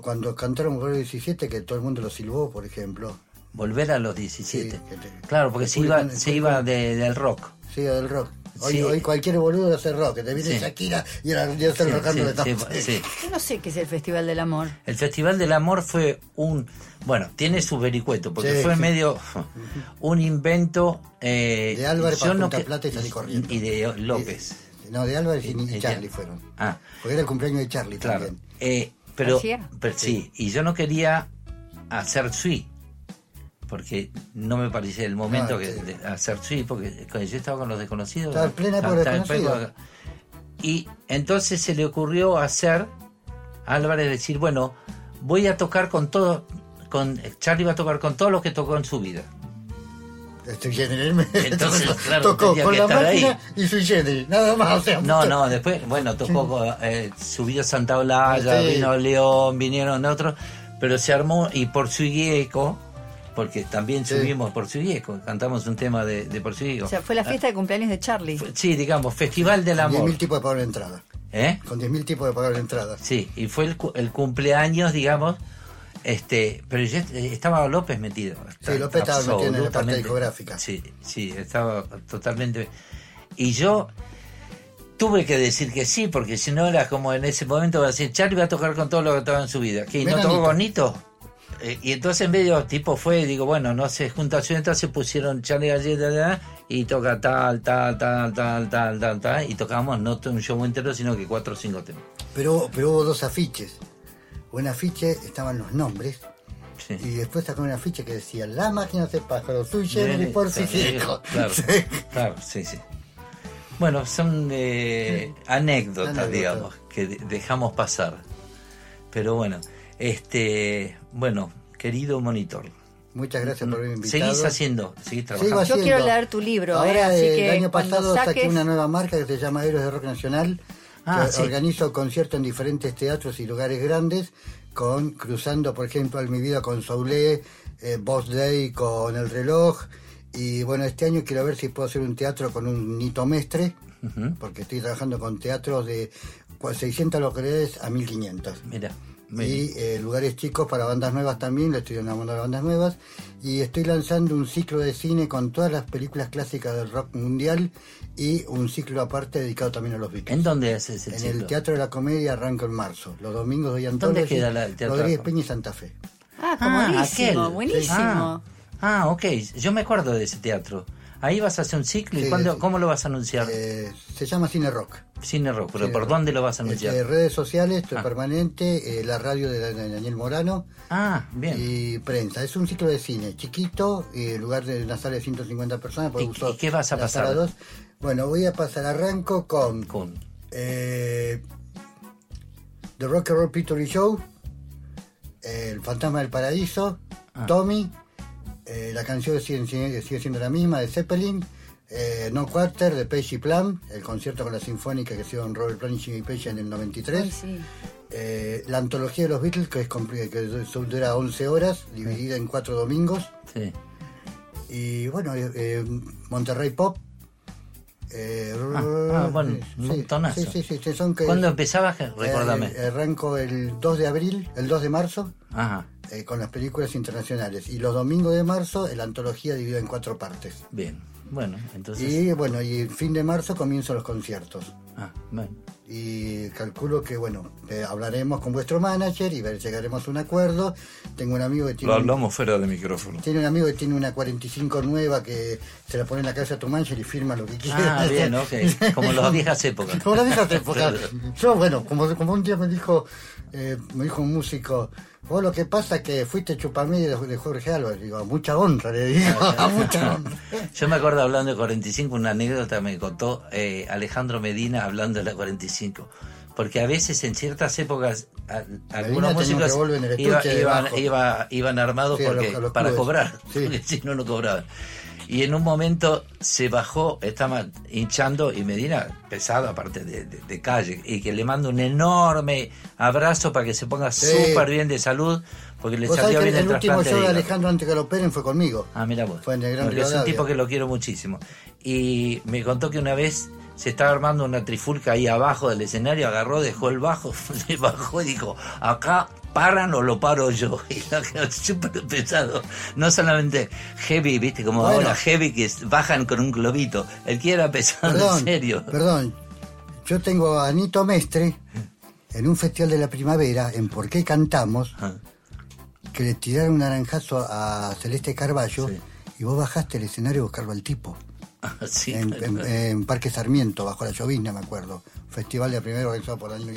cuando cantaron el 17, que todo el mundo lo silbó, por ejemplo. Volver a los 17. Sí, que te- Claro, porque se iba, se iba de- del rock. Sí, del rock. Hoy, Sí. hoy cualquier boludo hace rock, que te viene Sí. Shakira y ahora yo estoy Sí, rockando sí, de sí, todo. sí. Yo no sé qué es el Festival del Amor. El Festival del Amor fue un, bueno, tiene su vericueto, porque Sí, fue sí. medio un invento eh, De Álvarez para no Punta que- Plata y salí corriendo. y de López. No, de Álvarez y, y Eh, Charlie ya. fueron. Ah, Porque era el cumpleaños de Charlie claro. también. Eh, pero, ¿Hacía? pero sí, y yo no quería hacer sui, porque no me parecía el momento No, que, sí. de hacer sui, porque yo estaba con los desconocidos. Estaba en plena plena desconocidos. Y entonces se le ocurrió hacer, a Álvarez decir, bueno, voy a tocar con todo, con Charlie va a tocar con todo lo que tocó en su vida. Sui generis. [LAUGHS] Entonces, claro, tocó con que la estar ahí. máquina y sui generis, nada más. O sea, No, no, después, bueno, tocó, eh, subió Santa Olalla, Sí. vino León, vinieron otros, pero se armó, y por Suigueco, porque también Sí. subimos por Suigueco, cantamos un tema de, de por Suigueco. O sea, fue la fiesta de cumpleaños de Charlie. Sí, digamos, Festival del Con Amor. 10.000 tipos de pagar la entrada. ¿Eh? Con 10.000 tipos de pagar la entrada. Sí, y fue el, cu- el cumpleaños, digamos, este, pero yo eh, estaba López metido. Sí, López estaba metido en la parte discográfica. Sí, sí, estaba totalmente. Y yo tuve que decir que sí, porque si no era como en ese momento va a decir, Charlie va a tocar con todo lo que estaba en su vida. ¿Qué? ¿Y no tocó Anita. con Nito? Eh, y entonces en medio tipo fue, digo, bueno, no se junta entonces pusieron Charlie Galleta y toca tal, tal, tal, tal, tal, tal, tal, y tocamos no un show entero, sino que cuatro o cinco temas. Pero, pero hubo dos afiches. Un afiche estaban los nombres. Sí. Y después sacó un afiche que decía La máquina de pájaro, sui generis por Sí, Fiseco. Claro, Sí. claro, sí, sí. Bueno, son eh, anécdotas, Anécdotas. digamos, que de- dejamos pasar. Pero bueno, este, bueno, querido monitor, Muchas gracias por haberme invitado. seguís haciendo, seguís trabajando. Sigo Yo quiero leer tu libro, Ahora, eh, así eh, que el año pasado saqué una nueva marca que se llama Héroes de Rock Nacional. Ah, que sí. Organizo conciertos en diferentes teatros y lugares grandes, con cruzando, por ejemplo, en mi vida con Soulé, eh, Boss Day con El Reloj. Y bueno, este año quiero ver si puedo hacer un teatro con un Nito Mestre, porque estoy trabajando con teatros de cua- 600 localidades a 1500. Mira, Y eh, lugares chicos para bandas nuevas también, le estoy banda de bandas nuevas. Y estoy lanzando un ciclo de cine con todas las películas clásicas del rock mundial y un ciclo aparte dedicado también a los Beatles. ¿En dónde haces el En ciclo? el Teatro de la Comedia arranca en marzo. Los domingos doy ¿Dónde queda la- el Teatro Rodríguez? Peña y Santa Fe. Ah, Ah, comodísimo, aquel. buenísimo. Ah, ah, ok, yo me acuerdo de ese teatro. Ahí vas a hacer un ciclo y Sí, ¿cuándo- sí. ¿cómo lo vas a anunciar? Eh, se llama Cine Rock. Cine Rock, pero Cine ¿por Rock. dónde lo vas a anunciar? Este, redes sociales, estoy Ah. permanente, eh, la radio de, Daniel Morano. Ah, bien. Y prensa. Es un ciclo de cine chiquito, y en lugar de una sala de 150 personas, ¿Y- y qué vas a pasar? dos. Bueno, voy a pasar, arranco con, Con eh, The Rock and Roll Picture Show, El Fantasma del Paraíso, Ah. Tommy, eh, la canción sigue, sigue- sigue siendo la misma de Zeppelin, eh, No Quarter de Page y Plan, el concierto con la sinfónica que hicieron Robert Plant y Jimmy Page en el 93. Ay, sí. Eh, la antología de los Beatles, que, es que dura 11 horas, dividida en cuatro domingos. Sí. Y bueno, Monterrey Pop. Eh, Ah, ah, bueno, un sí, montonazo. Sí, sí, sí, sí, son que- ¿Cuándo empezabas? Recuérdame. Eh, arranco el 2 de abril, el 2 de marzo, Ajá, eh, con las películas internacionales. Y los domingos de marzo, la antología dividida en cuatro partes. bien. Bueno, entonces... Y bueno, y el fin de marzo comienzan los conciertos. Ah, bueno. y calculo que bueno eh, hablaremos con vuestro manager y ver, llegaremos a un acuerdo tengo un amigo que tiene Lo un- hablamos fuera de micrófono. tiene un amigo que tiene una 45 nueva que se la pone en la cabeza a tu manager y firma lo que quiera Ah, bien, [LAUGHS] ok. Como las viejas épocas. como las viejas épocas yo bueno como, como un día me dijo eh, me dijo un músico vos lo que pasa es que fuiste chupamedia de, de Jorge Álvarez digo a mucha honra le digo [LAUGHS] a mucha honra Yo me acuerdo hablando de 45, una anécdota me contó eh, Alejandro Medina hablando de la 45. Porque a veces en ciertas épocas a- algunos músicos iba- iban, debajo. iba- iban armados Sí, a los- porque, a los para cobrar, Sí. [LAUGHS] porque si no, no cobraban. Y en un momento se bajó, estaba hinchando y Medina, pesado aparte de, de- de calle, y que le mando un enorme abrazo para que se ponga Sí. súper bien de salud, porque le salió bien el, el último show de. Alejandro antes que lo operen fue conmigo Ah, mira vos. Fue en el Gran Porque es un tipo que lo quiero muchísimo. Y me contó que una vez se estaba armando una trifulca ahí abajo del escenario, agarró, dejó el bajo, [LAUGHS] se bajó y dijo, acá paran o lo paro yo. [LAUGHS] Y lo quedó súper pesado. No solamente heavy, viste, como Bueno. ahora heavy que bajan con un globito. El que era pesado, Perdón, en serio. Perdón, yo tengo a Anito Mestre en un festival de la primavera, en Por qué Cantamos, Ah. que le tiraron un naranjazo a Celeste Carballo y vos bajaste el escenario a buscarlo al tipo. [LAUGHS] Sí, en, en- en Parque Sarmiento, bajo la llovizna, me acuerdo. Festival de la primavera organizado por Daniel.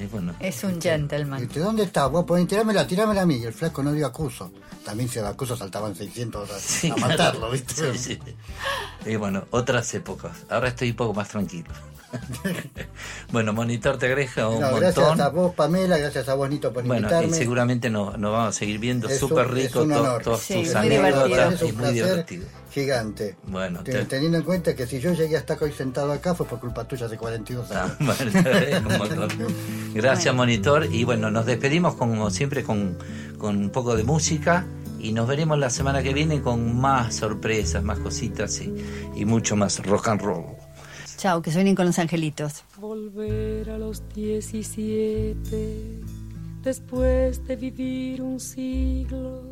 Y bueno, Es un gentleman. Dice, ¿dónde está? Vos podés tirámela, tirámela a mí. Y el flaco no dio acuso. También si el acuso saltaban 600 a, Sí, a matarlo, ¿viste? Sí, sí. Y bueno, otras épocas. Ahora estoy un poco más tranquilo. [LAUGHS] bueno, Monitor te agreja un No, montón. gracias a vos, Pamela, gracias a vos, Nito, por Bueno, y invitarme. seguramente nos, nos vamos a seguir viendo súper es rico un to- honor. todas Sí, tus anécdotas. Es y muy divertido. gigante. Bueno, Te- te- Teniendo en cuenta que si yo llegué hasta acá hoy sentado acá fue por culpa tuya hace 42 años. Ah, bueno, un montón. [LAUGHS] Gracias, Monitor. Y bueno, nos despedimos como siempre con, con un poco de música y nos veremos la semana que viene con más sorpresas, más cositas y, y mucho más rock and roll. Chao, que suenen con los angelitos. Volver a los 17 después de vivir un siglo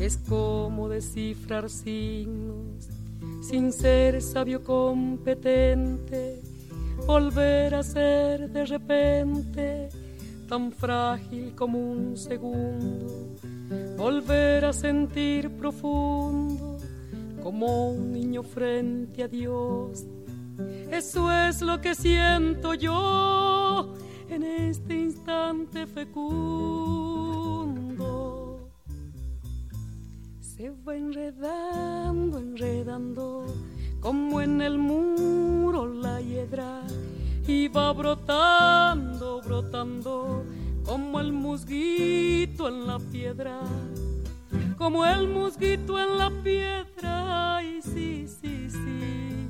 es como descifrar signos sin ser sabio competente. Volver a ser de repente tan frágil como un segundo. Volver a sentir profundo como un niño frente a Dios. Eso es lo que siento yo en este instante fecundo. Se va enredando, enredando, como en el muro la hiedra, y va brotando, brotando, como el musguito en la piedra, como el musguito en la piedra, ay, sí, sí, sí.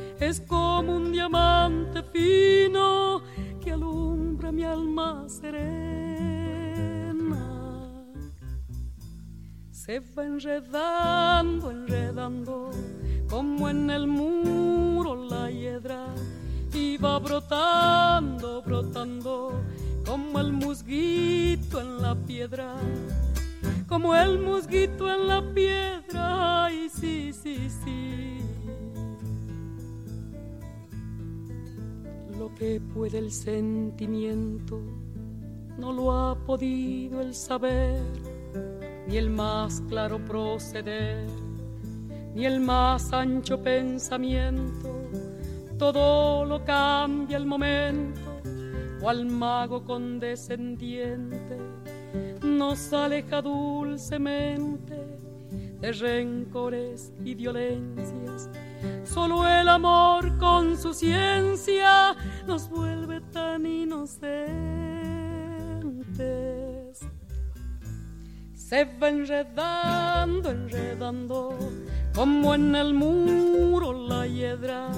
es como un diamante fino que alumbra mi alma serena. Se va enredando, enredando, como en el muro la hiedra iba brotando, brotando, como el musguito en la piedra, como el musguito en la piedra, ay sí, sí, sí. Lo que puede el sentimiento no lo ha podido el saber, ni el más claro proceder, ni el más ancho pensamiento. Todo lo cambia el momento, o al mago condescendiente nos aleja dulcemente de rencores y violencias. Solo el amor con su ciencia nos vuelve tan inocentes se va enredando, enredando, como en el muro la hiedra,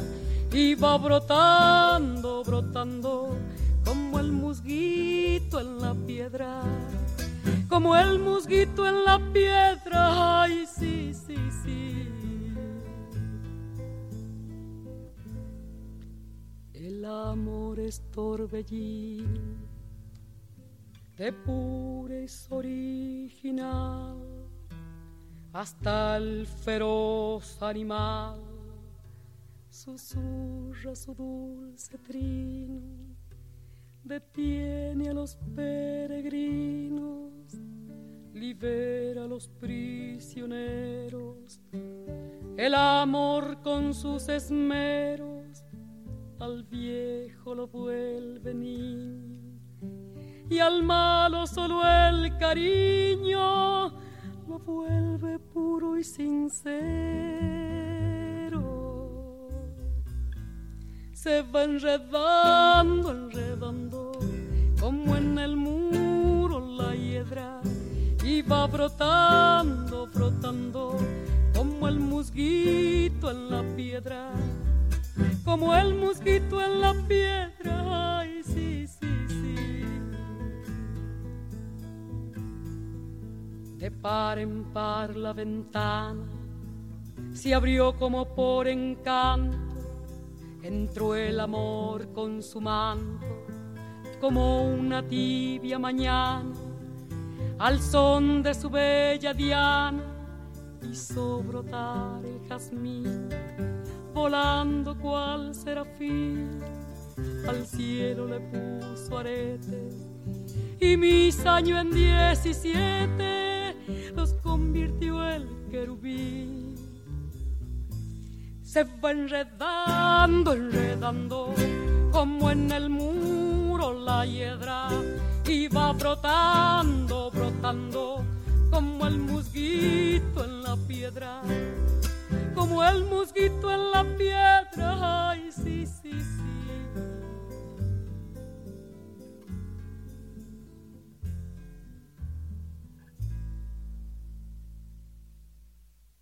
y va brotando, brotando, como el musguito en la piedra, como el musguito en la piedra, ay, sí, sí, sí. El amor es torbellino de purez original hasta el feroz animal susurra su dulce trino, detiene a los peregrinos, libera a los prisioneros, el amor con sus esmeros al viejo lo vuelve niño y al malo solo el cariño lo vuelve puro y sincero. Se va enredando, enredando, como en el muro la hiedra, y va brotando, brotando, como el musguito en la piedra, como el musguito en la piedra, ay sí, sí. De par en par la ventana se abrió como por encanto, entró el amor con su manto, como una tibia mañana, al son de su bella diana, hizo brotar el jazmín, volando cual serafín, al cielo le puso aretes, y mis años en diecisiete los convirtió el querubín. Se va enredando, enredando, como en el muro la hiedra, y va brotando, brotando, como el musguito en la piedra, como el musguito en la piedra. Ay,